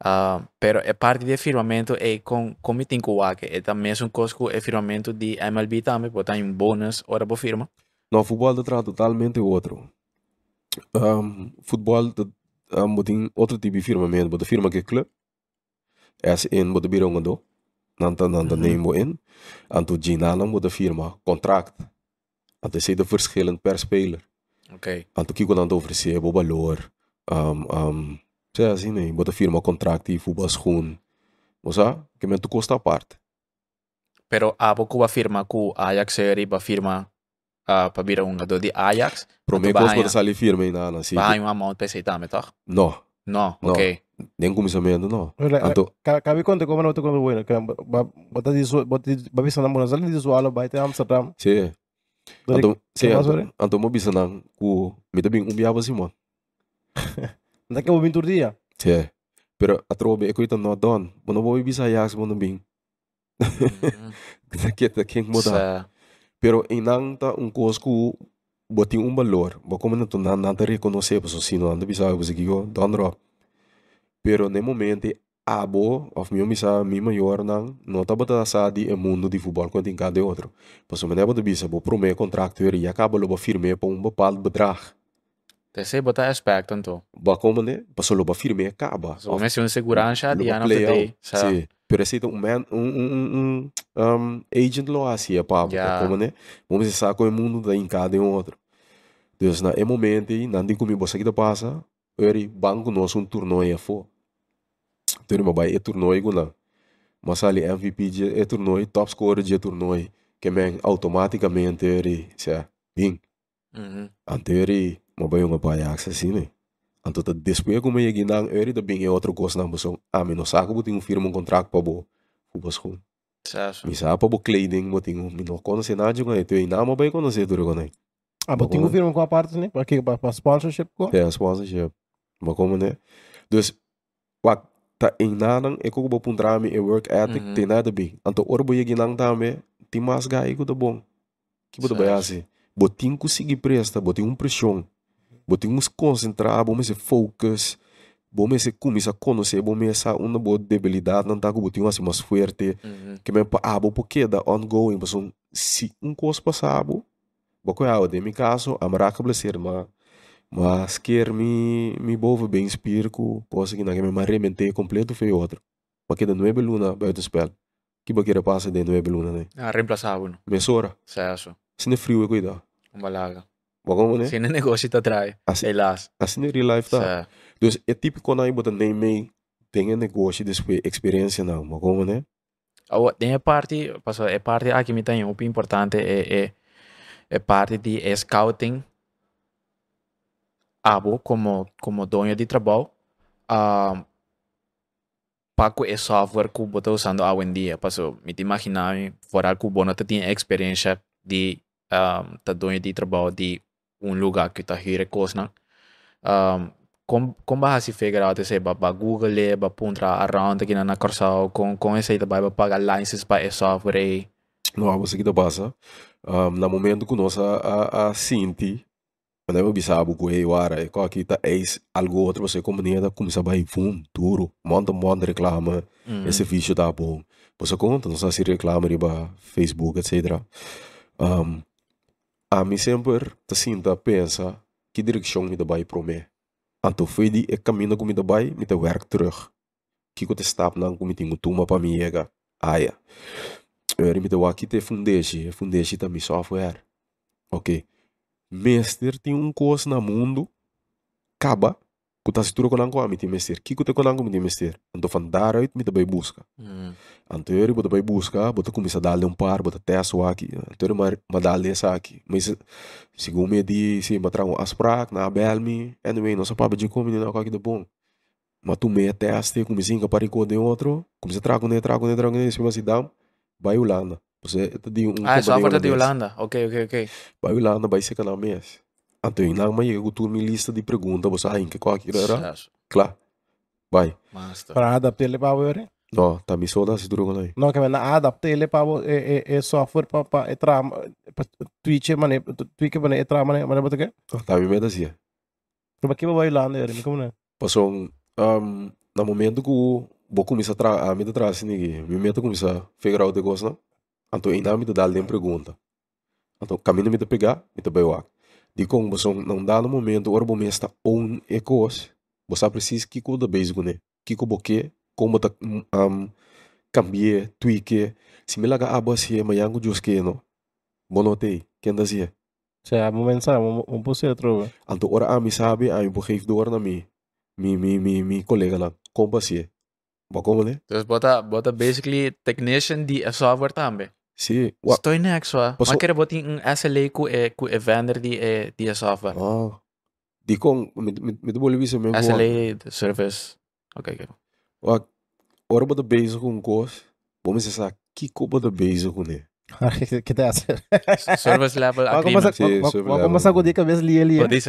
Ah pero é parte de firmamento é com como tem que o é também um cosco é firmamento de MLB também, botar um bônus hora por firma. No, futebol de trata totalmente outro. Um, futebol de, um, tem outro tipo de firmamento, botar firma que club. As in botar birong do. Nanta nanta Mhm. name mo in. Anto ginanang botar firma contract. Anto sei de verschillend per speler. Ok. Anto kiko dan oferecer o valor. Um, um, sei assim, né? Botar firma contract e futebol schoen. Moça, que men tu custa a parte. Pero abo ko ba firma ko Ajax seri ba firma ah pa bira un do di Ajax. Pro me Anto costa bahaya. botar salir firme na na, sim. Ba yung amount pa sa itame toch? No, No, No. ok. nem começamento, não. Olha, Anto, Ka- Kabi konti ko man ko bueno ka bota di so bota babi sana mo nazali di sualo ba ite Amsterdam. sim. Anto, sim, anto mo bisa nang ku mi tabing umbiaba si mo. Nda <laughs> ke ubin tur dia. Sim. Pero atrobe ko ito no don. Mo no bo bisa yax mo no bing. Mhm. <laughs> Kita king mo da. Sa Pero inang ta un cosco botin um valor. Bo como não na nada reconhecer para sino anda bisa você que eu don ro. Pero ne momento abo of mi misa mi maior nang não tá bota sa di e mundo de futebol quanto em cada outro. Passo me nebo de bisa bo prome contrato e acaba lo firme para um bepaalde bedrag. Tese bota aspect anto. Ba como né? Passo lo firme acaba. So mesmo um segurança di ano out. Sa Sim. Pero esse um man, um, um, um, um, agent lo assim, pá, Yeah. como né? Vamos dizer, saco o mundo da em cada um outro. Deus na é momento e tem como você que tá passa, ele banco nosso um torneio é fo. Então ele vai é torneio guna. Mas ali MVP de é torneio, top scorer de torneio, que men automaticamente ele, se bem, Mhm. ante ele, mas vai uma paia assim, né? Anto ta después como ia ginang eri da bing é outra coisa na busong. Ah, mi no saco botin um firma um contrato pa bo. Fubas kun. Sa so. Mi sa pa bo clothing botin um mi no conhece nada de ganhar. Tu ainda não vai conhecer tudo ganhar. Ah, botin ko firma ko a parte né? Para que para sponsorship ko. É a sponsorship. Mas como né? Dus wat ta em nada é como bo puntrami e work ethic Mhm. tem nada bem. Anto orbo ia ginang tem mais gai que da bom. Que bo da Certo. vai assim. Botin conseguir presta, botin um pressão. Botin uns concentrar, bom se focus. Bom se começa a conhecer, bom essa uma boa debilidade, não tá com botin assim mais forte. Mhm. que me pa abo porque da ongoing person si um coisa passado boko ya de mi caso a maraca blaser ma mas quer me me bovo bem espírito coisa que na que me completo foi outro porque da nove luna buiten spel que baqueira passa de nove luna né Ah, reemplazado no. mesora so. se frio é cuida Umbalaga. Boko né Sino negócio ta try. assim Elas. assim ne real life Sa dus é típico na ibota nem me tem negócio depois experiência não boko né Oh, tem parte, passo, é parte aqui me tem um importante é é é parte de scouting abo como como dono de trabalho ah para que é software que você usando hoje em dia passo me te imaginar fora que você não experiência de um, tá dono de trabalho de um lugar que tá hire coisa um, com com base figure out se ba ba Google le ba puntra around aqui na Corsao com com esse ba ba pagar license para esse software aí. No, você que passa. Um, na momento que nós a, a, a Cinti, quando eu bisabo com ele, ara, e aqui tá eis algo outro, você comunidade começa a vai fum, duro, monta monta reclama, Mm. esse vídeo tá bom. Você conta, não se reclama riba Facebook, etc. Um, a mim sempre tá sinta pensa que direção me dá vai pro me. Anto foi de e caminho como me dá vai, me dá werk terug. Eu te stap não como tenho tuma para mim ega. Aia. Eu me dá aqui te fundeixe, fundeixe tá mi software. Ok. Mester tem um curso na mundo, acaba, que tá se tudo com a me tem mester. Que que te com a me tem mester. Anto van daaruit me dá vai busca. Mm. Anterior, bota vai buscar, bota começa a dar-lhe um par, bota teste aqui. Anterior, mas mas dar-lhe essa aqui. Mas segundo me di, sim, mas trago as prac, na belmi, anyway, não sabe de como não aqui de bom. Mas tu me teste, começa a paricou de outro, começa a trago, né, trago, né, trago, né, se você dá, vai Holanda. Você te di um Ah, software tá de. Holanda. Ok, ok, ok. Vai Holanda, vai ser canal mês. Anterior, não, mas eu tu me lista de perguntas, você aí que qual que era? Claro. Vai. Para adaptar ele para o Não, tá me soda se duro aí. Não, que na adaptar ele para o é é software para para entrar Twitch mane Twitch mane entrar mane mane botar que? Tá me medo assim. Pero aqui vai lá, né? Como né? Pasong, um, na momento que o vou começar a tra a me atrás ninguém, me meto começar a figure out the coisa, então ainda me dá nem pergunta. Então caminho me pegar, me te Di kong basong não dá no momento ora bom está on e coisa, você precisa que cuida basic né, que co boque, como ta um cambiar, tweak, se me laga aba se mayango jus que no. Bonotei, quem dazia. Cioè, momento sa, um, um po siya trova. Anto ora ami sabe, ai po geef door na mi. Mi mi mi mi collega lá. Como assim? Ba como né? Dus bota, bota basically technician di a software tambe. Sim. Wa Stoy next wa. Paso- Maar kere boti SLA ku e ku vendor di e di a software. ah. Di kong mit mit mit boleh bisa mesmo. SLA service. Okay, okay. Wa ora bota bezig com coisa. Vamos dizer que co bota bezig com né. Kita asa. Service level Wag ko agreement. masa, Sí, wag- service wag ko level. masagod di ka bes liya liya. Wat is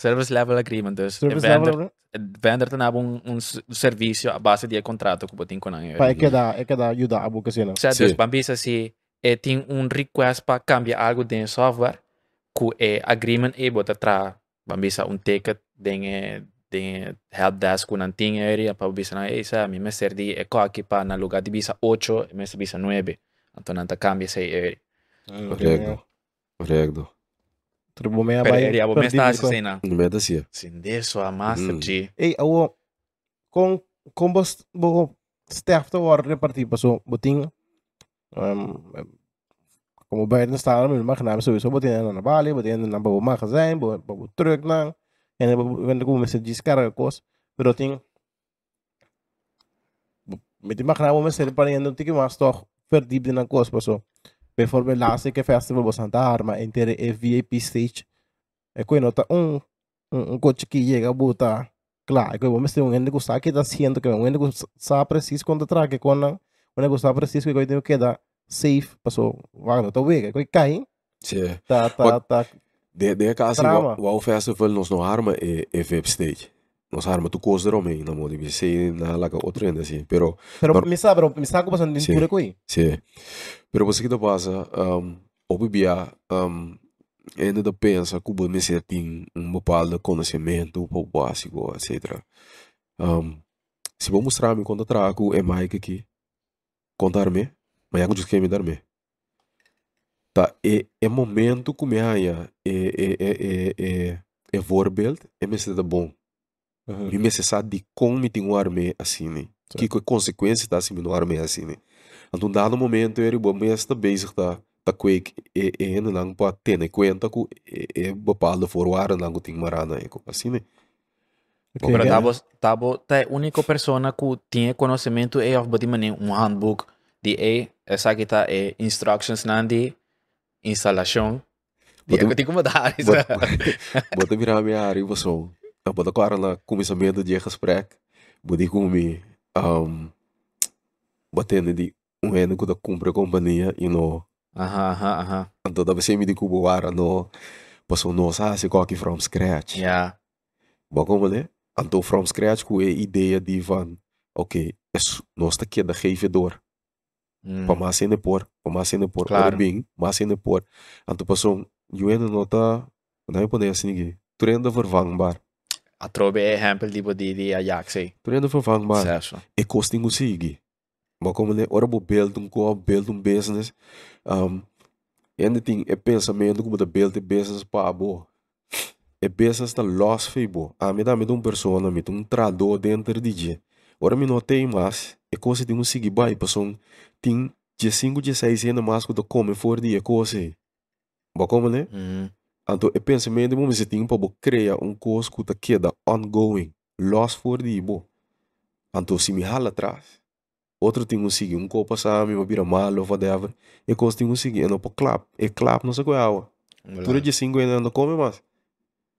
service level agreement dus. E Service vendor, level, e vendor te nabo un, un s- servicio a base di contrato ku botin ko nang pa é que dá, é que dá ajuda a boca assim, não. Certo, Sim. dus bambisa se e tem um request para cambiar algo dentro do software, que é agreement e bota tra bambisa um ticket dentro den helpdesk kun ting area para bisa na eh sa mi meser di e ko aqui pa na lugar di bisa 8 e meser bisa 9 então não tá cambia sei area Correcto. Correcto. Tribo meia pero vai. area abo perdido, mensagem então. sei na Não me assim. sin deso a master Mm. G Ei, awo, com, com bos, bo, staff to war repartir, paso, boting, um, como bij de staan, maar mag naam sowieso, boting na na bali, boting na babo magazijn, bo, babo truck na, en bo, wenn ko met die skarre kos, pero ting, met die mag naam met ser para yendo tiki mas toch verdiep in een kos, paso, bijvoorbeeld laatste keer festival was aan daar, maar in de VIP stage, e ko nota um um, um coche que llega a botar Claro, que vamos ter um gente que está aqui está sendo que um gente que está preciso quando traga que quando um gente que está preciso que tem que dar safe passou vai não tá bem que cai Sim. tá tá tá. De, de casa, o festival nos no arma é, é web stage. Nos arma tu coisa romei, na modo de ser na laga outro ainda assim. Pero, pero Nor- me sabe pero me sabe passando Sim. dentro com aí sim. Pero você que tá passa, um, o bibia, um, ainda da pensa que o bom se tem um bocado conhecimento, um pouco básico, etc. Um, se vou mostrar-me quando trago é mais que aqui, contar-me, mas eu disse que me dar-me. Tá, é, é momento que me haja, é, é, é, é, é, é voorbeeld, é me ser bom. E me sabe de como tem um arme assim, né? Que que consequência está assim no arme assim, né? Então, dado momento, ele bom me está tá tá kweek e e lang pa ter em conta que é bepaalde voorwaarden lang tem marana e assim, né? Ok, pero é. tabo tabo tá única persona que tinha conhecimento é of body um handbook de e essa aqui tá é instructions nandi instalação Di Botem- ako di ko madari Bot, sa bota virar minha área e você, bota agora na começamento de gesprek, bota comi um batendo de um ano que da compra companhia e no Aha, aha, aha. então deve ser me de cubo ara no passou sa se qualquer from scratch. Yeah. Bom, como né? Então, from scratch, com a ideia de van, ok, nós está aqui da gevedor, Mm. para mais ainda por, para mais ainda por, Claro. bem, mais ainda por. Então, passou, eu ainda não está, não é poder assim, ninguém. Tu ainda vervangbar, Atrobe é exemplo tipo de de Ajax sei. tu ainda vervangbar, Certo. e costing o sigue. Bom, como né? Ora, vou build um co, build um business, um, ainda tem é pensamento como da build business para a boa. É business da loss feibo. A me dá me um persona, me um trador dentro de dia. Ora me notei mais, é coisa de um seguir vai, passou tem dia 5, dia 6 ainda mais que eu come for dia coisa. Bom, como né? Mm. Então, é pensamento como se tem para criar um coisa que tá queda ongoing, loss for dia bo. Então, se me hala atrás, outro tem um seguir, um copa sabe, me vira mal ou whatever, e coisa tem um seguir, não para clap, é clap, não sei qual é. Tudo dia 5 ainda não come mais.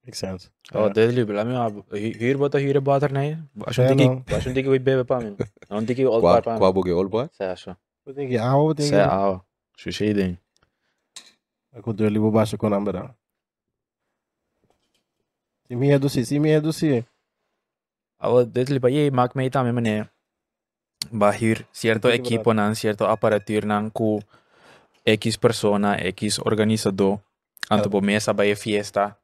makes sense Oh, ab. Hier wat hier water nee. Was Ja, een dikkie, no. was een dikkie with bebe pa min. Dikkie old Qual, bar pa. qual bogue, all boy? Certo. eu tenho que ah eu tenho Sei que ao. Sushi ding. eu dou ali vou baixo com a número se medo se se medo se Awo, dit liep. Ye, maak me ita me mane. Ba hier cierto Ito, equipo nan, cierto aparatur nan ku X persona, X organizador. Anto po mesa ba ye fiesta.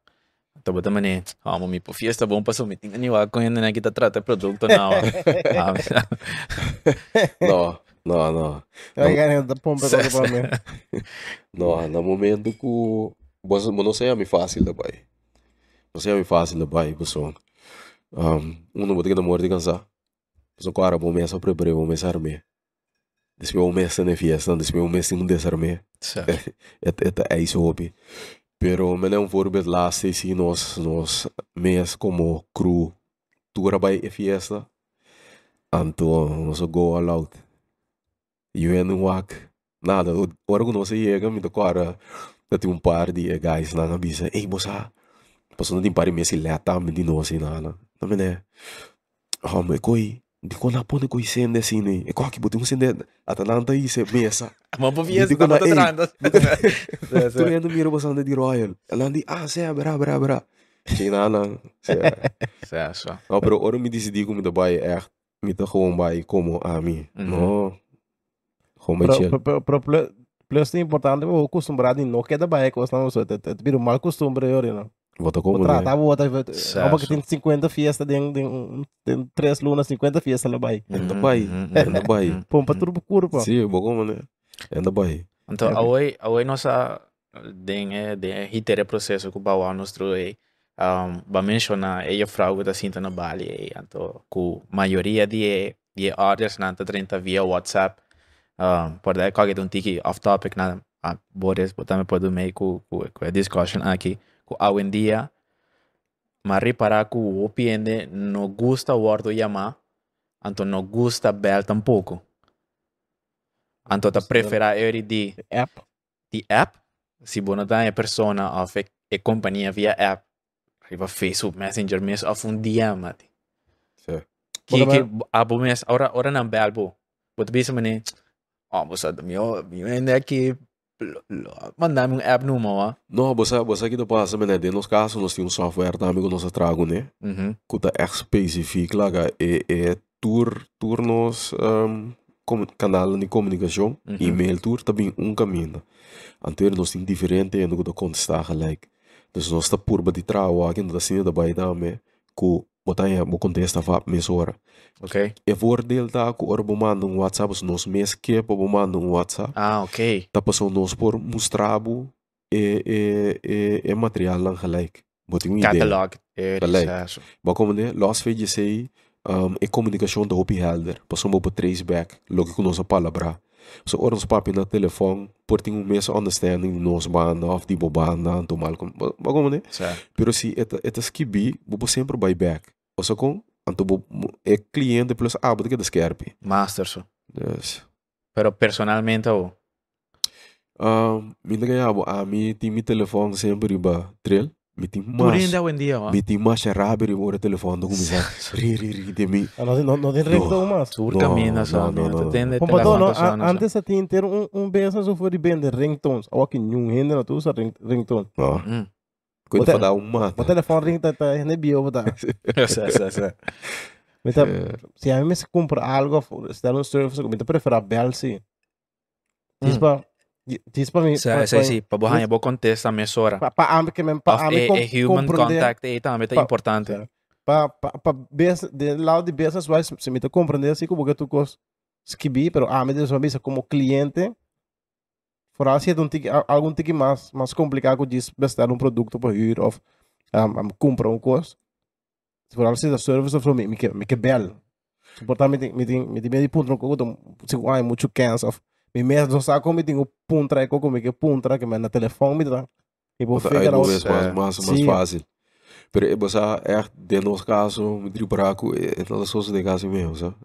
Então, bota mané, ah, mami, por fiesta bom passou, me tinha niwa com ainda que tá trata produto não. Ah, Não, não, não. Aí, cara, da pompa pra mim. Não, no momento que você não sei fácil da. Kasi ay fácil na bai buso. Um, uno bote kita mordi kansa. Buso kara bo mesa prepare bo a arme. Despe bo mês ne fiesta, despe bo mesa un desarme. Eta eta é isso hopi. Pero me não for bet lá se nós nós mes como cru tura bai a fiesta. Anto nós go all out. You en wak. Nada, ora que nós chega me do cara. Tem um par de guys na cabeça. Ei, moça, Passou não tem par de mês que leta, me de nós e nada. Não me né. Oh, coi. Di ko na po na coi sende sini. E ko aqui botou um sende. Atalanta aí se mesa. Hindi ko tá na- eh, trando. Toen je miro bastante di Royal. Die, ah, sei, bra, bra, bra. Geen aan. Certo. Nou, pero ora me decidi como daarbij echt. Me te gewoon komen aan me. Mhm. No. Gewoon pl- Plus é importante, eu acostumbrado em não queda baia, que você não sabe, é vira um mal costume, tratar, né? vou botar, Certo. vou que tem 50 fiestas, tem, tem, tem 3 lunas, 50 fiestas baia. En daarbij. En daarbij. Pô, pra tudo procura, pô. Zie je, begonnen, né? Então, É. hoje, hoje nossa den é den hitere processo que o bawa nostro é um, ba mencionar é a frau que tá sinta na Bali é então com maioria de de orders na 30 via WhatsApp um, por daí qualquer um tiki off topic na a Boris também pode meio com com a discussion aqui a en día, marri para que o no gusta guardo yama, anto no gusta bel tampoco. Anto ta prefera eri di app. Di app? Si buona da persona of e, e compagnia via app. Arriva Facebook Messenger mes of un DM mati. Sì. Che che abo mes ora ora non belbo. bo. Potrebbe essere Oh, ma sa, mio, mio, mio, mio, mandar-me um app no mo, No, você, você aqui do passa, né? De nos casos, nós temos um software também que nós trago, né? Que tá echt específico, lá, é, é tour, turnos, um, com, canal de comunicação, Mhm. e-mail tour, também um caminho. Anterior, nós temos diferente, e nós contestar gelijk. Dus nós está por de trago, aqui não assim da baia também, que botar aí, vou contestar para mês hora. Ok. E voordeel tá, que ora vou mandar um WhatsApp, os nós mês que vou mandar um WhatsApp, Ah, ok. tá passando nós por mostrar e, e, e, e material lang gelijk. Botem um ideia. Catalog. É, Gelijk. isso. Maar como né, los vejo sei, um, e comunicação da hopi helder. Passamos por trace back, logo que nós palavra. So ons papi na telefoon, por ting um mês understanding de nos banda of die bobanda, to mal com. Maar como né? Certo. Pero si eta eta skibi, bobo sempre buy back. O so com, anto bo e cliente plus ah, bote que deskerpi. Master so. Yes. Pero personalmente, oh. Um, minta kaya bo, ah, mi ti mi telefoon sempre ba trail. Mi ti Tudo mas. ainda hoje em dia, ó. Mi ti mas rabi ri ora telefoon do kumisa. Ri ri ri de mi. Ah, Não, não, não tem ringtone mais. Sur No, camina só, no, no, né? no, Tu no. tem de Pô, então, não, telefone só, a- não antes você tinha ter um, um benção se for de bem de ringtones. Ou aqui, nenhum rende, não, tu usa ring, ringtone. Ah, Hum. Cuida Bote- pra dar um mata. O telefone ring tá, tá, nem bio, botar. Eu sei, sei, sei. Mas tá, É. se a mim se compra algo, se der um service, eu me prefiro a bel, sim. Diz Hum. pra, diz pra mim, Sei, sei, sim. Para borrar, eu vou contestar a minha hora. pa, pa ame que me, pa Of ame a, com, a human compreender, contact aí também é Pa- importante. Certo. pa, pa, pa, bes- de lado de business wise, se me te compreender assim como que tu cos skibi, pero a mim de mesa como cliente, vooral se é um tique, a- algum tique mais, mais complicado que diz bestar um produto por huur of um, um, comprar um coisa. Vooral se é service of so, me, me, que- me que bel. Portanto, me tem, me tem meio ponto no coco, se ai muito cansa of me mesmo não sabe como me tem o ponto aí como me que ponto que me na telefone me dá. E vou nog out. eens mais, eh, mais, fácil. Pero é você echt, de nos caso, me digo para que é todas as de caso mesmo, sabe?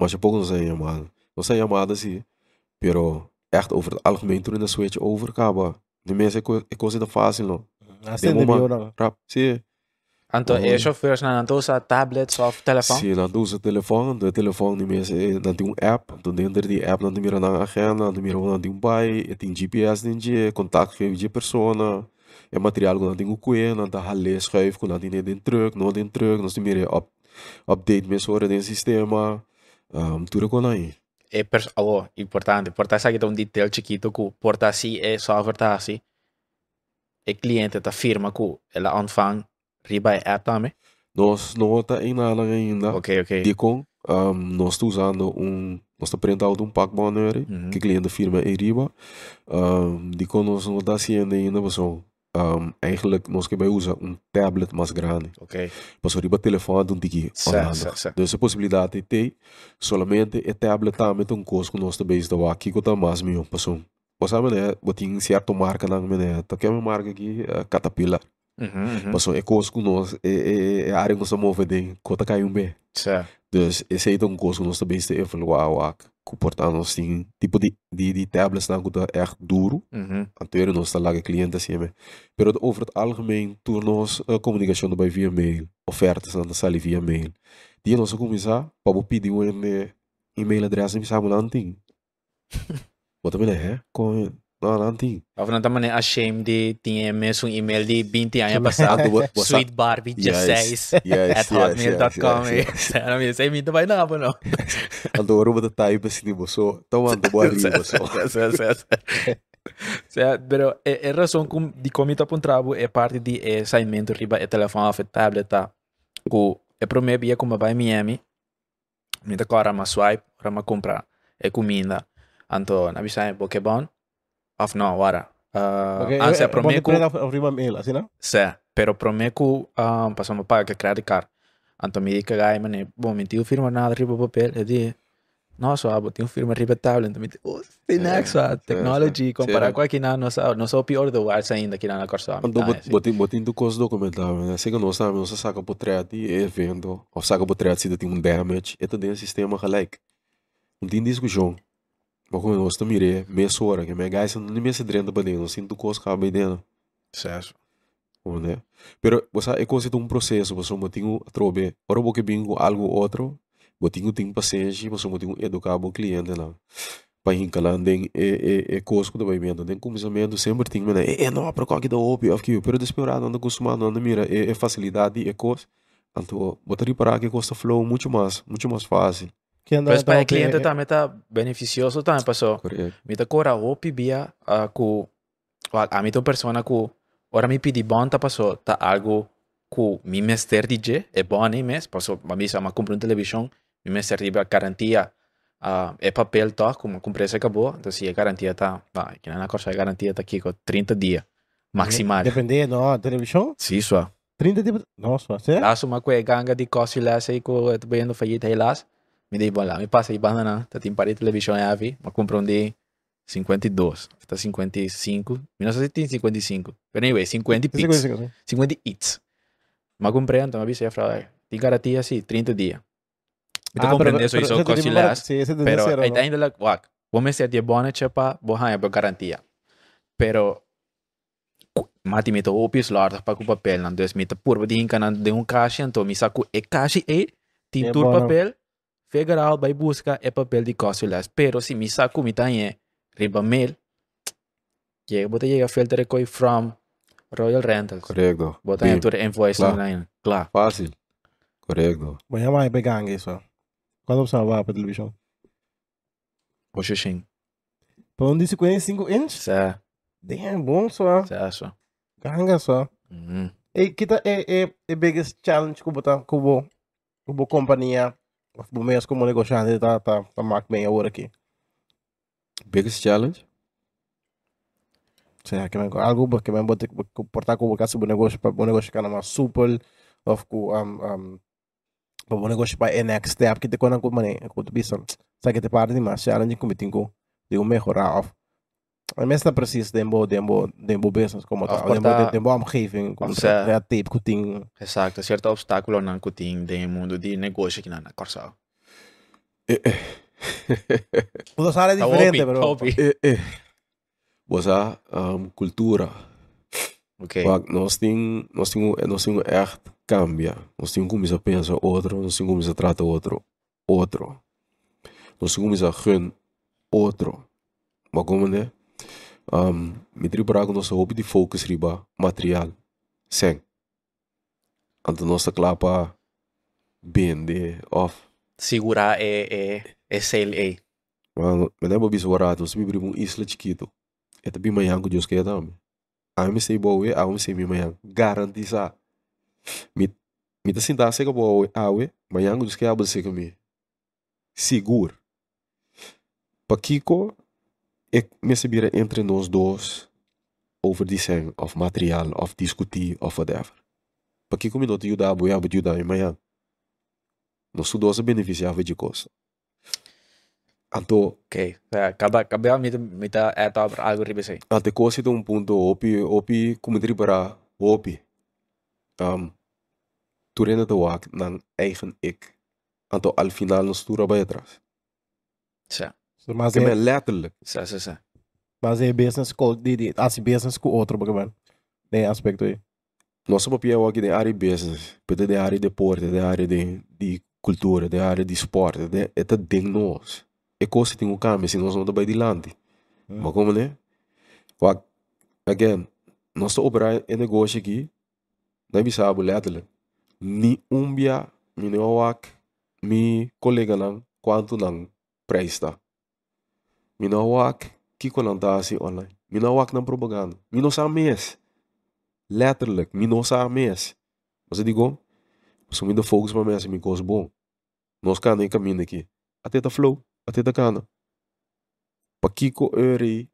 Mas é pouco não sei chamada. Não sei chamada, sim. Pero echt over het algemeen toen in de switch over, acaba. De mensen, é coisa fácil, não. Demo de uma- meu não. Rap, sim. Então, Uhum. é chauffeurs estão usando tablets ou telefone? Sim, doen ze telefoon. De telefoon, die mensen, dan doen een app. Dan dentro die app, doen we een agenda. Dan doen we een bij. Het in GPS, dan je contact geven je. É materiaal que não tem o não tá ralé schuif, que não tem nem truck, não tem truck, nós temos up, update mais hora do sistema, um, tudo com aí. É oh, importante. Portar aqui um detail chiquito que portar assim é software tá assim. O cliente tá firma que ela ontvang riba é app também? Nós não está em nada ainda. Ok, ok. Dicom, um, nós estamos usando um. Nós estamos aprendendo um pack banner Uhum. que cliente firma é riba. Um, Dicom, nós não está sendo ainda, mas um, eigenlijk nós que vai usar um tablet mais grande. Ok. Mas o riba telefone um tiki. Dus a possibilidade tem solamente é tablet também tem um custo que nós também está aqui que está mais meu. Você sabe, né? Botin certo marca na minha, tá que é uma marca aqui, Caterpillar. Uhum, uhum. Passou é custo que nós é é é a área que nós move de cota cai um bem. Certo. Dus esse aí é um custo que nós também está evaluar que portanto nós tem tipo de de de tablets na que é echt duro. Uhum. Anterior nós está lá que cliente assim, mas pero over het algemeen toen nós uh, comunicação bij via mail, ofertas na sala via mail. Die nós começar para pedir um uh, e-mail adres e sabe não tem. <laughs> Wat também é? Com não não tem. Of na também a shame de tinha mesmo um e-mail de 20 anos passado. Sweet Barbie 16 at hotmail.com. Sério, eu sei muito vai não, não. Ando rouba de type assim você. Então ando boa riba só. Certo, certo. Certo, pero a razão com de como está para trabo é parte de é saimento riba é telefone ou tablet tá. O é primeiro dia como vai Miami. Me tá agora uma swipe para uma comprar é comida. Anto na bisa é Of no, agora. Uh, Okay, ah, se eh, promete pode prender a riba mail, assim, não? Sim, pero prometo um, passamos para que credit card. Anto me dica gai mane, bom, me tio firma nada riba papel, eu di, nossa, abo, tio firma riba tablet, então me diz, oh, tem next, ah, technology, comparar com aqui na nossa, não sou pior do ar ainda aqui na corsa. Ando botin botin do costo documental, né? Se que nós sabemos, nós saca por trás de evento, ou saca por trás se tem um damage, é todo sistema gelijk. Não tem discussão. Estamos miré, meia hora, que minha guys não me se drenda para dentro, sinto coisa que vai dentro. Certo. né? Pero você é conceito um processo, você não tem o trobe. Ora você bingo algo outro, você tem tem paciência, você não tem educar o cliente lá. Para hincalar tem é é é coisa que vai vendo, tem começamento sempre tem, né? É não para qualquer da opi, of que, pero desesperado anda acostumado, anda mira, é, é facilidade, é coisa. Então, botar reparar que custa flow muito mais, muito mais fácil. Para o então, cliente também está beneficioso também. Me tá cora opi via a ku a mim persona ku ora mi pidi bon tá passou tá algo ku mi mester DJ é bom nem mes passou ma misa ma compra um televisão mi mester de garantia a é papel tá como comprei essa acabou então se a garantia tá vai que na coisa a garantia tá aqui com 30 dias maximal Depende, não, televisão, sim só 30 dias. Nossa, sério? lá suma com ganga de costa lá sei que eu tô vendo falhita aí lá me dei lá me passa aí banana tá tem para televisão é vi ma compra um de 52 tá 55 não sei se tem 55 pero anyway 50 Sim, pix sim, sim. 50 hits. Ma comprei então avisa ya fra tem garantia assim 30 dias me Ah, compreendendo isso pero isso ese costa tipo lá Sí, ese de pero cero, aí ¿no? ainda lá wak vou me ser de bona chepa vou ganhar por garantia pero mati me to opis larga para o papel não dus me to purva de hinca não de um caixa então me saco e caixa e tem É tur papel federal vai buscar é papel de costas pero se me saco me tá é riba mail que bota chega filter coi from Royal Rentals Correto. bota em tur invoice Claro. online claro Fácil. Correto. Voy a a pegar eso. ¿Cuándo se va para televisão? o xuxing Para um de 55 inch? sa Damn, bom só. sa so Ganga só. Mhm. E kita é é é biggest challenge que botar que bo que bo companhia of bo meios como negociante tá tá tá mak bem agora aqui. Biggest challenge? Será que me algo que me bote portar como caso bo negócio para bo negócio kana mais super of ku um um para bo negócio para next step que te quando com mané com tu bisa. Sabe que te parte de mais challenge como tingo de um melhorar of a mens está preciso de bo de bo de bo business como Of tá de bo portar- de bo omgeving como tá sa- ja tape que ting Exacto, certo obstáculo não que tem de mundo de negócio que não na corsa. Eh. <laughs> Todas áreas Tá diferentes, bro. tá opi. eh, eh. Você, um, cultura. Ok. Nós temos nós temos nós temos echt cambia. Nós temos como a pensar outro, nós temos como a tratar outro, outro. Nós temos como a gun outro. Maar como né? Um, me triparar com nossa hobby de focus riba material. Sem. Então nossa clapa vender off. Segurar é é é. Mas mas não é bicho barato, nós vivemos um isla chiquito. É também manhã que Deus quer também. A mim sei boa, a mim sei minha manhã. Garantiza. Me te sinta seca bo awe, mas yango dos que abo seca me. Seguro. Pa Kiko, ik me sabira entre nós dois over design of materiaal of discutir of whatever. Pa Kiko me dot ajuda abo abo ajuda me mas nós dois beneficiava de coisa. Anto, Okay. Kaya, kaba, kaba, mita, mita, eto, algo ribe say. até coisa de um ponto opi opi como para opi. Um, turena te wak ng eigen ik. Anto al final nos tura bij atrás. Sa, Mas Que é, me letterlijk. sa, sa, sa. mas é business de, de, assim business com outro, porque mano. Tem aspecto aí. Nossa papel aqui de área business, pede de área de deporte, de área de, de cultura, de área de esporte, de é tudo de nós. É coisa que tem um câmbio, se nós não vai dilante. Hum. Mas como né? Wak, again, nós operar em negócio aqui, não é sabe letterlijk. Ni umbia, mi no wak, mi colega lang, quanto lang prijs Mi no wak, kiko lang assim online. Mi no wak ng propaganda. Mi no sa mes. Letterlijk, mi no sa mes. Mas eu digo, mas mi do focus pa mes, mi coisa bom. Nós kan em caminho aqui. Até tá flow, até tá cana. Pa kiko eri,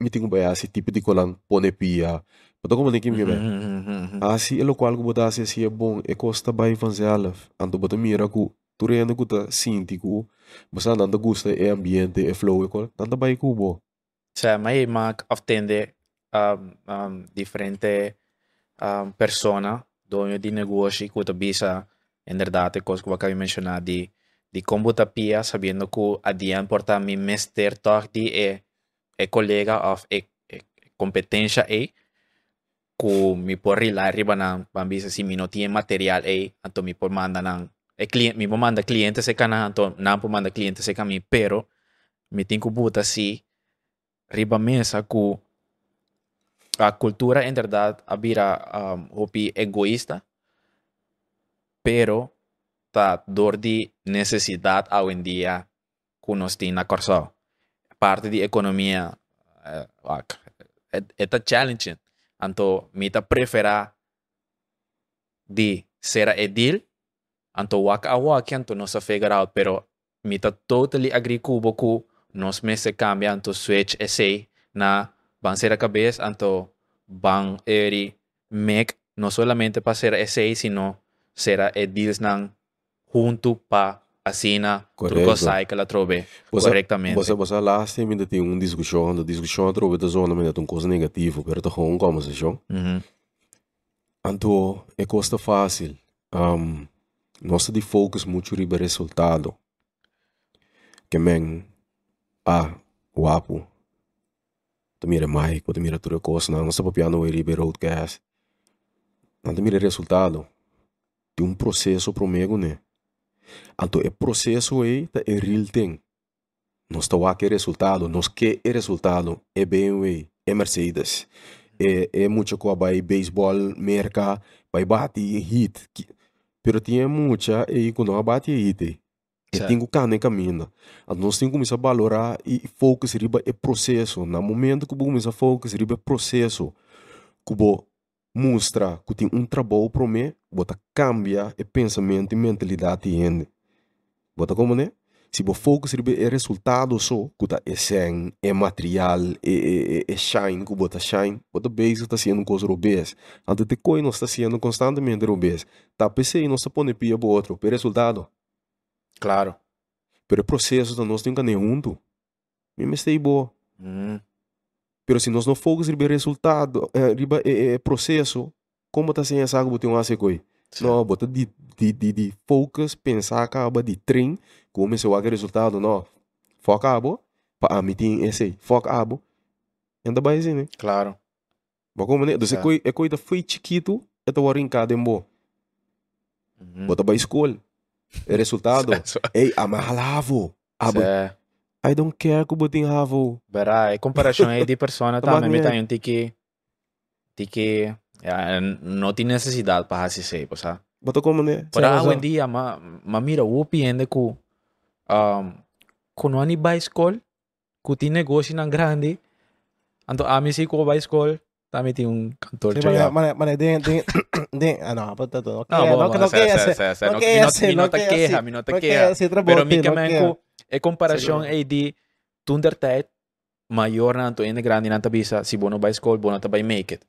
mi tingo ba assim tipo de colang pone pia. Pero como nem que ba? Mhm, Assim, o qual que botar assim é bom, é costa fazer zelf. Anto botar mira ku, tu rende ku ta sinti ku, basta nanda gusta é ambiente, é flow, é qual, nanda bem ku bo. Sa, may mga often um, um, diferente um, persona dono di negócio que bisa inderdaad coisa que acabei de mencionar de de como tapia sabendo que adian porta mi mester toch di é é colega of é, é competência é que me por rila riba ng pambisa si mi no tiene material é anto mi por manda ng é cliente mi manda cliente se kana anto na por manda cliente se kami pero mi tinko buta si riba mesa ku a cultura en verdad abira um, hopi egoísta pero ta dor di necesidad hoy en día que nos tiene acordado parte de economía eh, et- eta challenging anto mita prefera di ser edil anto waka a waki anto nos a figure out pero mita totally agree kubo ku nos mese cambia anto switch essay na van ser a cabeza anto van eri make no solamente para ser essay sino será edils nang junto pa asina Correcto. truco sai que la trove correctamente Você, você lá tem ainda tem uma discussão, a discussão trova da zona, mas é uma coisa negativa, pero tá com conversação. Mhm. Anto, é costa fácil. Um, nós de focus muito riba resultado. Que men, ah, guapo. Tu mira Mike, tu mira tudo coisa, não, nossa papiano é riba roadcast. Não tu mira resultado. De um processo promego, né? Anto, é processo aí, tá é real thing. Nós tá que resultado, nós que é resultado, é BMW, é Mercedes é, é muita coisa vai beisebol, merca, vai bate hit. Que- Pero tinha muita e quando não bate hit. E Certo. tem que caminhar caminho. Nós temos que começar a valorar e focus riba é processo. No momento que você começa a focus riba é processo, que você mostra que tem um trabalho para mim, você cambia o pensamento e mentalidade. Você como né? Se você focus riba é resultado só, que é sen, é material, é, é, é, é shine, que você shine, você base está sendo coisa obesa. Antes de coisa, nós está sendo constantemente obesa. Tá PC, nós está pondo pia para outro, pero resultado. claro Pero o processo da nós tem que nem junto. Me mestei boa. Pero se nós não focus riba resultado, eh, riba é, é processo, como tá sem essa água tem um coi. Não, bota de, de, de, de focus, pensar acaba de trem, como se o resultado, não. Foca abo, pa amitin esse, foca abo. Ainda vai assim, né? claro Mas como né? Tá. coi, é coisa foi chiquito, é tua rincada em boa. Bota para escola. É resultado. <laughs> So- Ei, amalavo. Abo, I don't care que botin havo. Verá, em comparação aí de persona <laughs> também me niya. tem um tiki tiki ya, não tem necessidade para pues, ah. Bota como né? Para razão. hoje em dia, ma, ma mira, o piende que um, quando ani vai escola, que tem negócio na grande, anto ami si ko vai escola, Também tem um cantor Sí, chegado. mas, mas, mas tem, tem, tem, ah, não, puta, não, Não, quer, bom, não, bom, não sé, quer sé, esse, sé, sé. não No- quer mi no- esse, <laughs> mi no não te quer queja, esse, mi no te não queja. quer esse, Pero trabalho, mi que não men quer. ko, e comparação é de toen der tijd, maior na to ene grande na tabisa, si bono by school, bono ta by make it.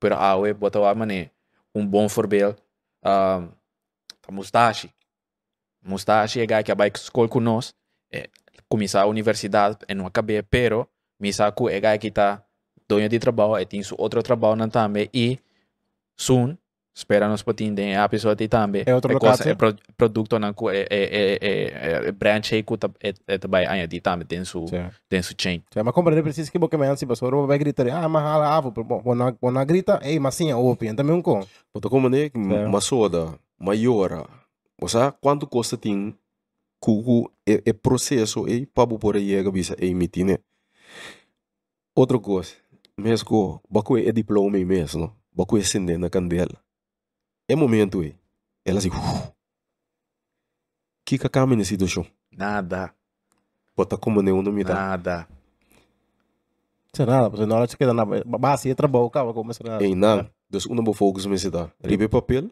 Pero awe, bota wa mane, um bom voorbeeld, ta Mustache. Mustache é que vai com nós, é, começar a universidade e não acabei, pero, misa ku é que tá dono de trabalho, e tem su outro trabalho também, e soon, espera nos potin den episode também, É outra é coisa, locatie? é pro, produto na é, é, é, é, é branch aí ku, é, é também aí di também, tem su, Sim. tem su chain. Sim, mas como ele precisa que você me ansi, mas agora vai gritar, ah, mas hala avo, bom, quando quando grita, ei, mas sim, open, então mesmo com. Bota como né, que Certo. uma soda maior, ou seja, quanto custa tem cuco é, é processo e para por aí é bisa é emitir, né? Outra coisa, mesmo baco é diploma mesmo, baco é acender na candela. É momento aí, ela assim, "Uf, que que caminha nessa situação? Nada, Bota como não me dá. nada. Sei nada, porque na hora que na base é trabalho, cara, começa nada. Ei, não, uma boa focus me se dá. Ribe papel,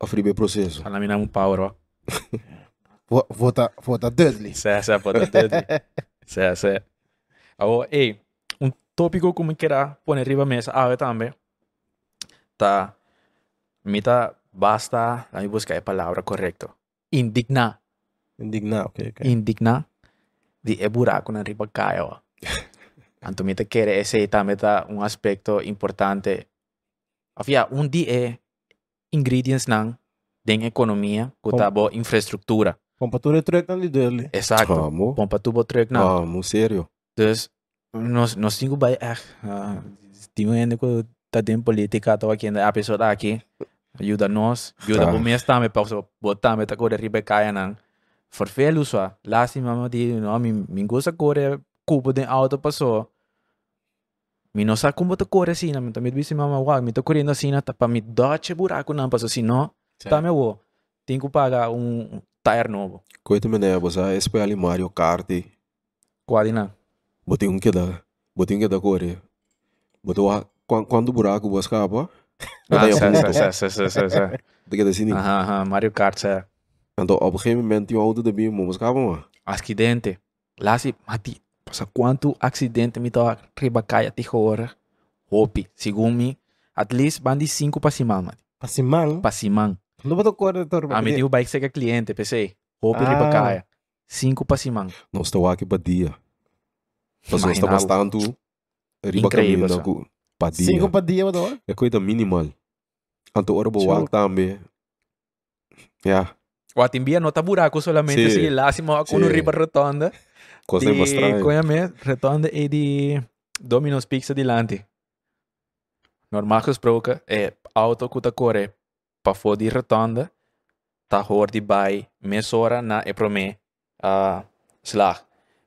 a ribe processo. Fala mina um power, ó. <laughs> Vota, vota Dudley. Sé, sé, pode ter. sé, sé. Agora, ei, um tópico que me queira pôr arriba mesa, ah, também, tá, mita, basta, lá me buscar a palavra correta. Indignar. Indignado, ok, ok. Indignar de é buraco na <laughs> riba caia, ó. Anto mita querer esse também tá um aspecto importante. Afia, um dia é ingredients nang den economia, que tá boa infraestrutura. Vamos para tudo é truque de Dudley. Exato. Amo, Pompa tubo truck na. amo, sério. Dus, nós, nós temos que echt, uh, temos ainda que tá dentro política, tô aqui na episode aqui, ajuda nós, ajuda Tá. o mês também, para botar, me tá com ribe caia nang. Forfelo só, lástima me di, no, mi, mi gosta corre cubo de auto passou. Mi não sabe como tá corre assim, mi também disse mama, uau, mi tá correndo assim, tá para me doce buraco não passou assim, não, tá meu, wo, tenho que pagar um tire novo, Coita me né, você é espelho Mario Kart. quase não. Botei um que dá, botei um que dá corre. Botou a quando, quando o buraco você acaba, Ah, Botei sé, a sé, ponto. sé, sé, sé, sé, sé. tem que decidir. Ajá, ajá, Mario Kart, sé. Então, op een gegeven moment, auto de bim, mas acaba, mano. acidente. Lasi, mati, pasa quanto acidente me tá riba kaya ti hora. Hopi, segundo me, at least bandi 5 pa simang, mati. Pasimang, Pa simang. não botou cor de torre. Ah, me tiu bike sa ka cliente, PC. Hopi riba Ah. kaya. 5 pa simang. Nós estamos aqui para dia. Mas nós estamos bastante riba Incrível, para dia. Cinco para dia. É coisa minimal. Então, ora boa Sure. também. Yeah, O atimbia nota buraco solamente Sim. si lasi mo ako no Sim. riba rotonda. coisa mais estranha. Kuya me, rotonda e di Domino's Pizza dilante. Normal gesproken, é auto que tá corre pa fora de rotonda, tá hoor de bij mesora na e prome uh, slag.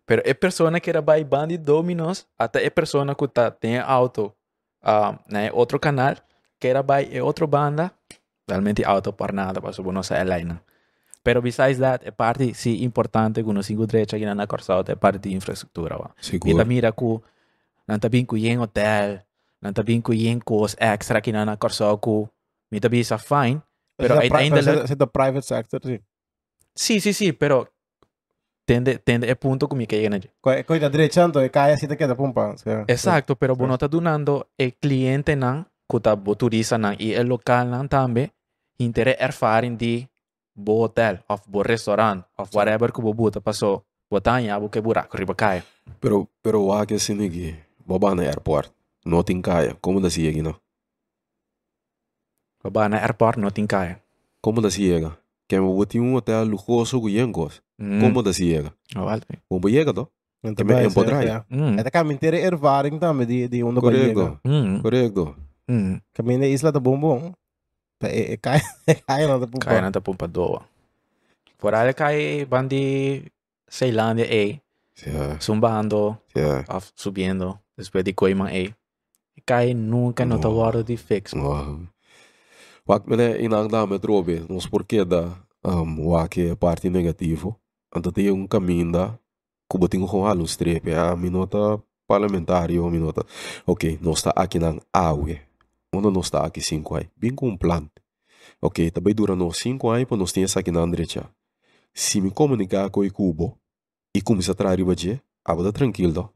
Pero é persona que era by bandi Domino's, até é persona que tá tem auto uh, na outro canal, que era by é outro banda, realmente auto para nada, para subir nossa airline. Pero besides that, é parte sim importante que nós cinco direita aqui na Corsauta, é parte de infraestrutura. Wa. Seguro. Mita mira ku nanta bin ku yen hotel, nanta bin ku yen cost extra que na Corsau ku mita bisa fine, pero uiteindelijk Zit de private sector, sim. sí, sí, sí, pero tende tende é punto que me que na. Coisa direitando, e cai assim, queda pumpa. Exacto, pero sí. bono ta donando e cliente nan kuta bo turista nan i el local nan tambe intere ervaring di bo hotel of bo restaurant of whatever ku bo buta paso botanya bo ke buraco riba kaya. Pero, pero o que assim aqui, boba na airport, não tem caia. Como da siega, não? Baba na airport no tin kaya. Como da siega? Que me botei um hotel luxuoso com yengos. Mm. Como da siega? Oh, vale. Como chega, do? Então, me empodrai. Mm. É da inteira ervaring também de de onde vai Correcto, Mm. correcto. Mm. Caminho da isla da bombom. É cai, cai lá da pumpa. Kaya na ta pumpa doa. Por aí kaya bandi Ceilândia A, Yeah, zumbando, yeah. of subiendo, después de Coiman A. Kaya nunca no No. tawaro di fix. Wow. Wak me ne inang da me trobe, nos porquê da um, wak é parte negativo. Anta tem um caminho da kubo tingo com halo strepe, a minota parlamentário, mi nota. Ok, nós está aqui na AUE. Onde nós está aqui cinco anos. Bem com um plano. Ok, também dura nós cinco anos, para nós temos aqui na direita. Se me comunicar com o Cubo e começar a trazer o dia, abada tranquilo.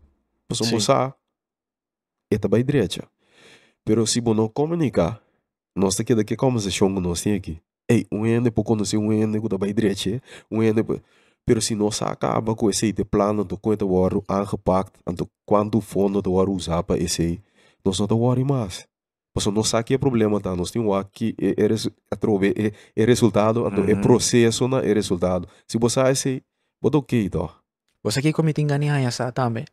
Mas Sim. vamos sa é também direita. Pero se você não comunicar, nós tá aqui daqui como se chama nós tem aqui. Ei, um ende por conhecer um ende que também direita, um ende. Pero se nós acaba com esse de plano do quanto o ouro aangepakt, en do quanto fundo do ouro usar para esse, nós não te worry mais. Mas nós sabe que é problema tá, nós temos aqui é, é, é, é, é resultado, então é Uhum. processo, não é resultado. Se você esse, você ok, então. Você aqui como tinha ganhar sa também.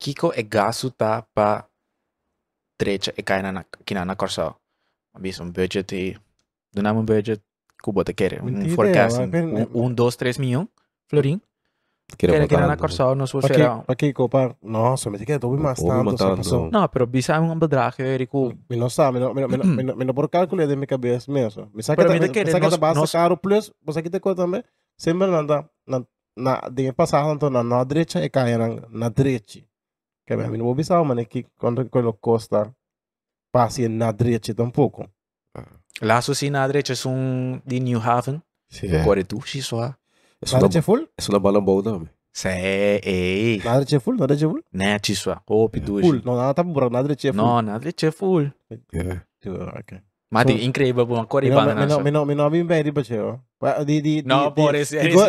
Kiko e gasto tá para trecha e cai na na corsa. Abis um budget e do namo budget kubo te quer Não um tem forecasting ideia, mas- um, um dois três milhão florin Quer quer kina na matar, corsa nós vou Para será que, para que comprar? Nossa, mas é que eu estou mais Ouve tanto. só matando. passou. não pero bisa um bedrag eu rico Me não sabe, me não, me não, me não, me não, me não por cálculo de minha cabeça mesmo. Me saca Pero da me me quer, saca da nós- base nós- caro plus, você aqui te conta também. Sempre na na na na de passar então na na direita e cai na na direita. Que bem, me não vou pensar, mano, que quando quando custa passe na direita tampouco. laço si na direita é um de New Haven é. corre tu si só É Na uma, direita full? é uma bala também. se ei Na direita full, na direita full? né ci só hope tu Full, não, não tá por na direita full. não na direita é full É. Ok. mas So- di incrível corre Me não, não, não, não bem bem de Di di não por isso é isso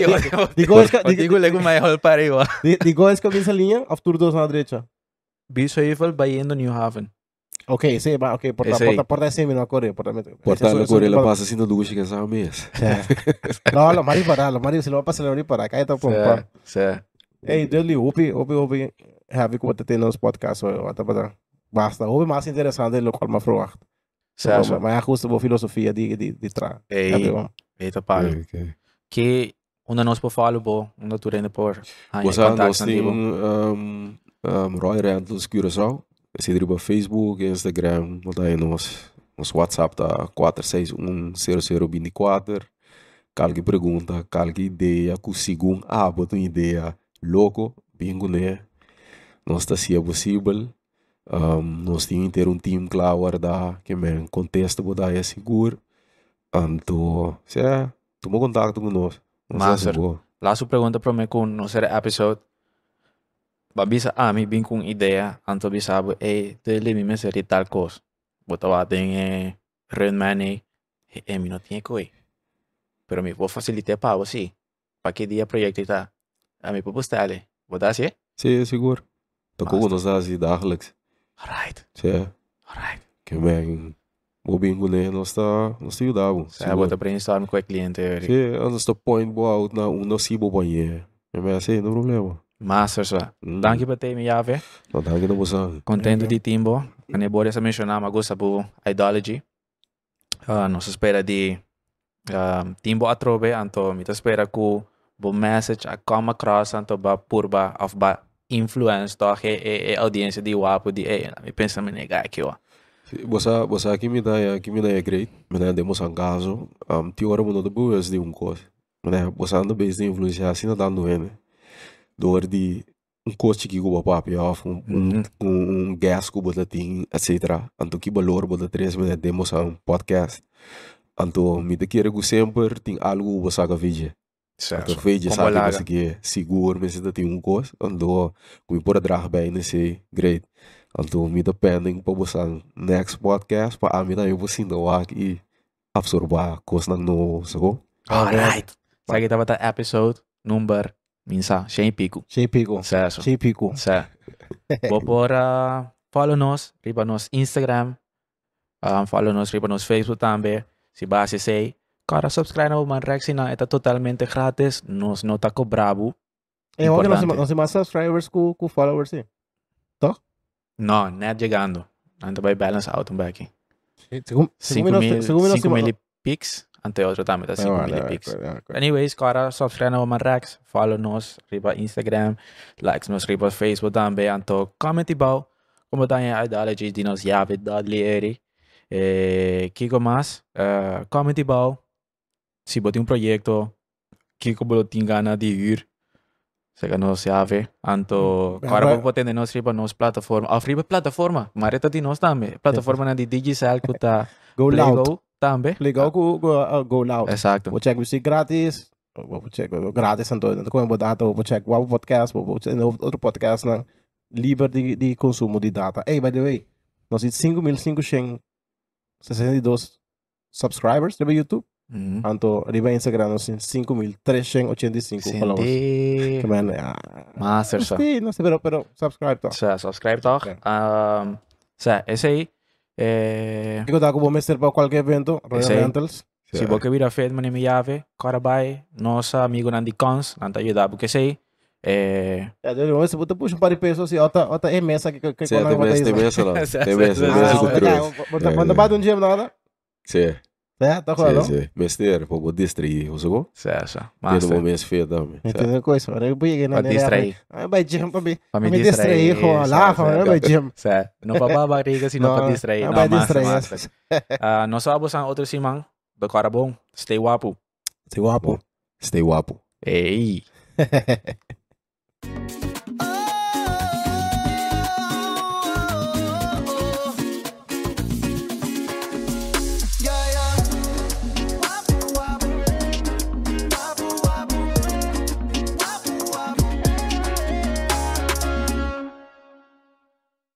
di gols que Eu digo lego mais hol parei ó di di gols que essa linha, of tour dos na direita. Biso Eiffel bayendo New Haven Ok, sí, va, ok, porta, porta, porta ese me no corre, porta me. Portar Eso- la porta- assim no duche que essa mês. <laughs> No, lo mari para, lo mari se lo va a pasar lo para, cállate un poco. certo Hey, Dudley, upi, upi, upi, have ik wat in ons podcast, hoor, wat dat basta. Upi, mais interessante lo qual me verwacht. certo Maar ja, goed, de filosofia die die die tra. ei eita Ok. que onde nós por falo bo onde tu rende por aí nós contato tem nativo um, um, Roy Rentals Curaçao. Esse driba Facebook, Instagram, manda aí nos, nos WhatsApp tá 4610024. Qualquer pergunta, qualquer ideia, consigo um bota uma ideia louco, bingo né? Nós está se é possível. Um, nós temos ter um time claro da que me contesta botar é seguro. Então, se é, toma contato com nós. Nós é seguro. lá su pergunta para mim com no ser episode babisa a mi bin com ideia anto bisabo e dele mi meseri tal coisa botava tem eh Redman e e mi não tinha coi pero mi vou facilitar para você para que dia projeto tá a mi postale botar assim Sim, é seguro. Tá com Master. nós assim dagelijks. alright Sim, alright que bem. O bingo né, nós tá, nós te ajudamos. Saya bota brainstorm com o cliente Eric. Sim, antes do point boa out na um nocivo banheiro. É bem assim, não problema. Master só. Hum. Danke por ter me jave. Não dá que não você. Contento Ok. de Timbo. Ane Boris a mencionar, mas gosta por Idology. Uh, nos espera de uh, Timbo a trove, anto me espera ku bo message a come across anto ba purba of ba influence to e, e, e audiência de wapo de e me pensa me nega aqui ó. Você, você aqui me dá, aqui me dá é great. Me dá demos um caso. Um, te ora mundo de boas de um coisa. Né, você anda bem de influenciar assim, não dá no Door die um coach que o papi off, um, um, um, um gas que o boletim, etc. Anto que valor boletim três me demos um podcast. Anto me te quero que sempre tem algo você que veja. Anto veja Como sabe que que seguro, mas ainda tem um coisa. Anto que por drag bem nesse great. Anto me dependem para você next podcast para a mim eu vou sim do aqui absorber coisa no saco. Alright. Sa kita bata episode number minsa, yung pico. Cheio pico. Sa Cheio pico. Vou por uh, follow nos, riba nos Instagram, um, follow nos, riba nos Facebook também. Se base sei, cara, subscribe na man Rexy na, ita totalmente grátis, nos não tá cobrabo. É, nós Importante. nós mais subscribers com com followers, sim. Não, net chegando. Ante vai balance out um back. Segundo 5 mil, segundo 5 mil pix, ante outro também tá 5 mil pix. Anyways, cara, subscribe na man Rex, follow nos, riba Instagram, likes nos, riba Facebook também, anto comment ibaw, como tayo ideology di nos Yavid Dudley Eri. Eh, Kiko mas, uh, comment ibaw, se bote um projeto, Kiko bolo tem gana de ir, Sega nos jave. Anto, Mm, para right. po potente nos riba nos plataforma. Ah, riba plataforma. Marita di nos tambe. Plataforma na di Digicel kuta Go loud. Playgo tambe. Playgo go, go, uh, go loud. Exacto. Vou check music grátis. Vou check uh, grátis então. Como data vou check o podcast, vou check no outro podcast na livre de, de consumo de data. Hey, by the way, nós temos 5.562 subscribers no YouTube. Mm. Anto, riba Instagram temos 5.385 followers. Sindi. Man, ah, Master. Sí, no sé, pero, pero subscribe to. Sa, subscribe toch? Okay. Um, aí. Eh, Iko dako vou mestre para qualquer evento, Royal. Rentals. Si bo que vira fed mani mi jave, karabay, nossa amigo nandi cons, nanta ayuda porque sei. Eh, vamos sebut push um par de pesos e outra outra é mesa que que Sim, tem mesa, tem mesa lá. Tem mesa, sim, tem mesa Ah, É, bota é. bate um gym nada. Sim, É, tá sim, claro. sim. Mestre, para poder distrair, você go? sa, sa, Tem master. um mês feio também. Entendeu coisa? Ora eu peguei na Pra distrair. Ah, vai gym para me. Pra Me distrair com lá, para vai gym. Sa, no pa ba barriga sino No, pa distrair. distrair. master. Ah, no sabos ang outro simang, do karabong, stay wapo. Se guapo. Stay guapo. Ei. <laughs>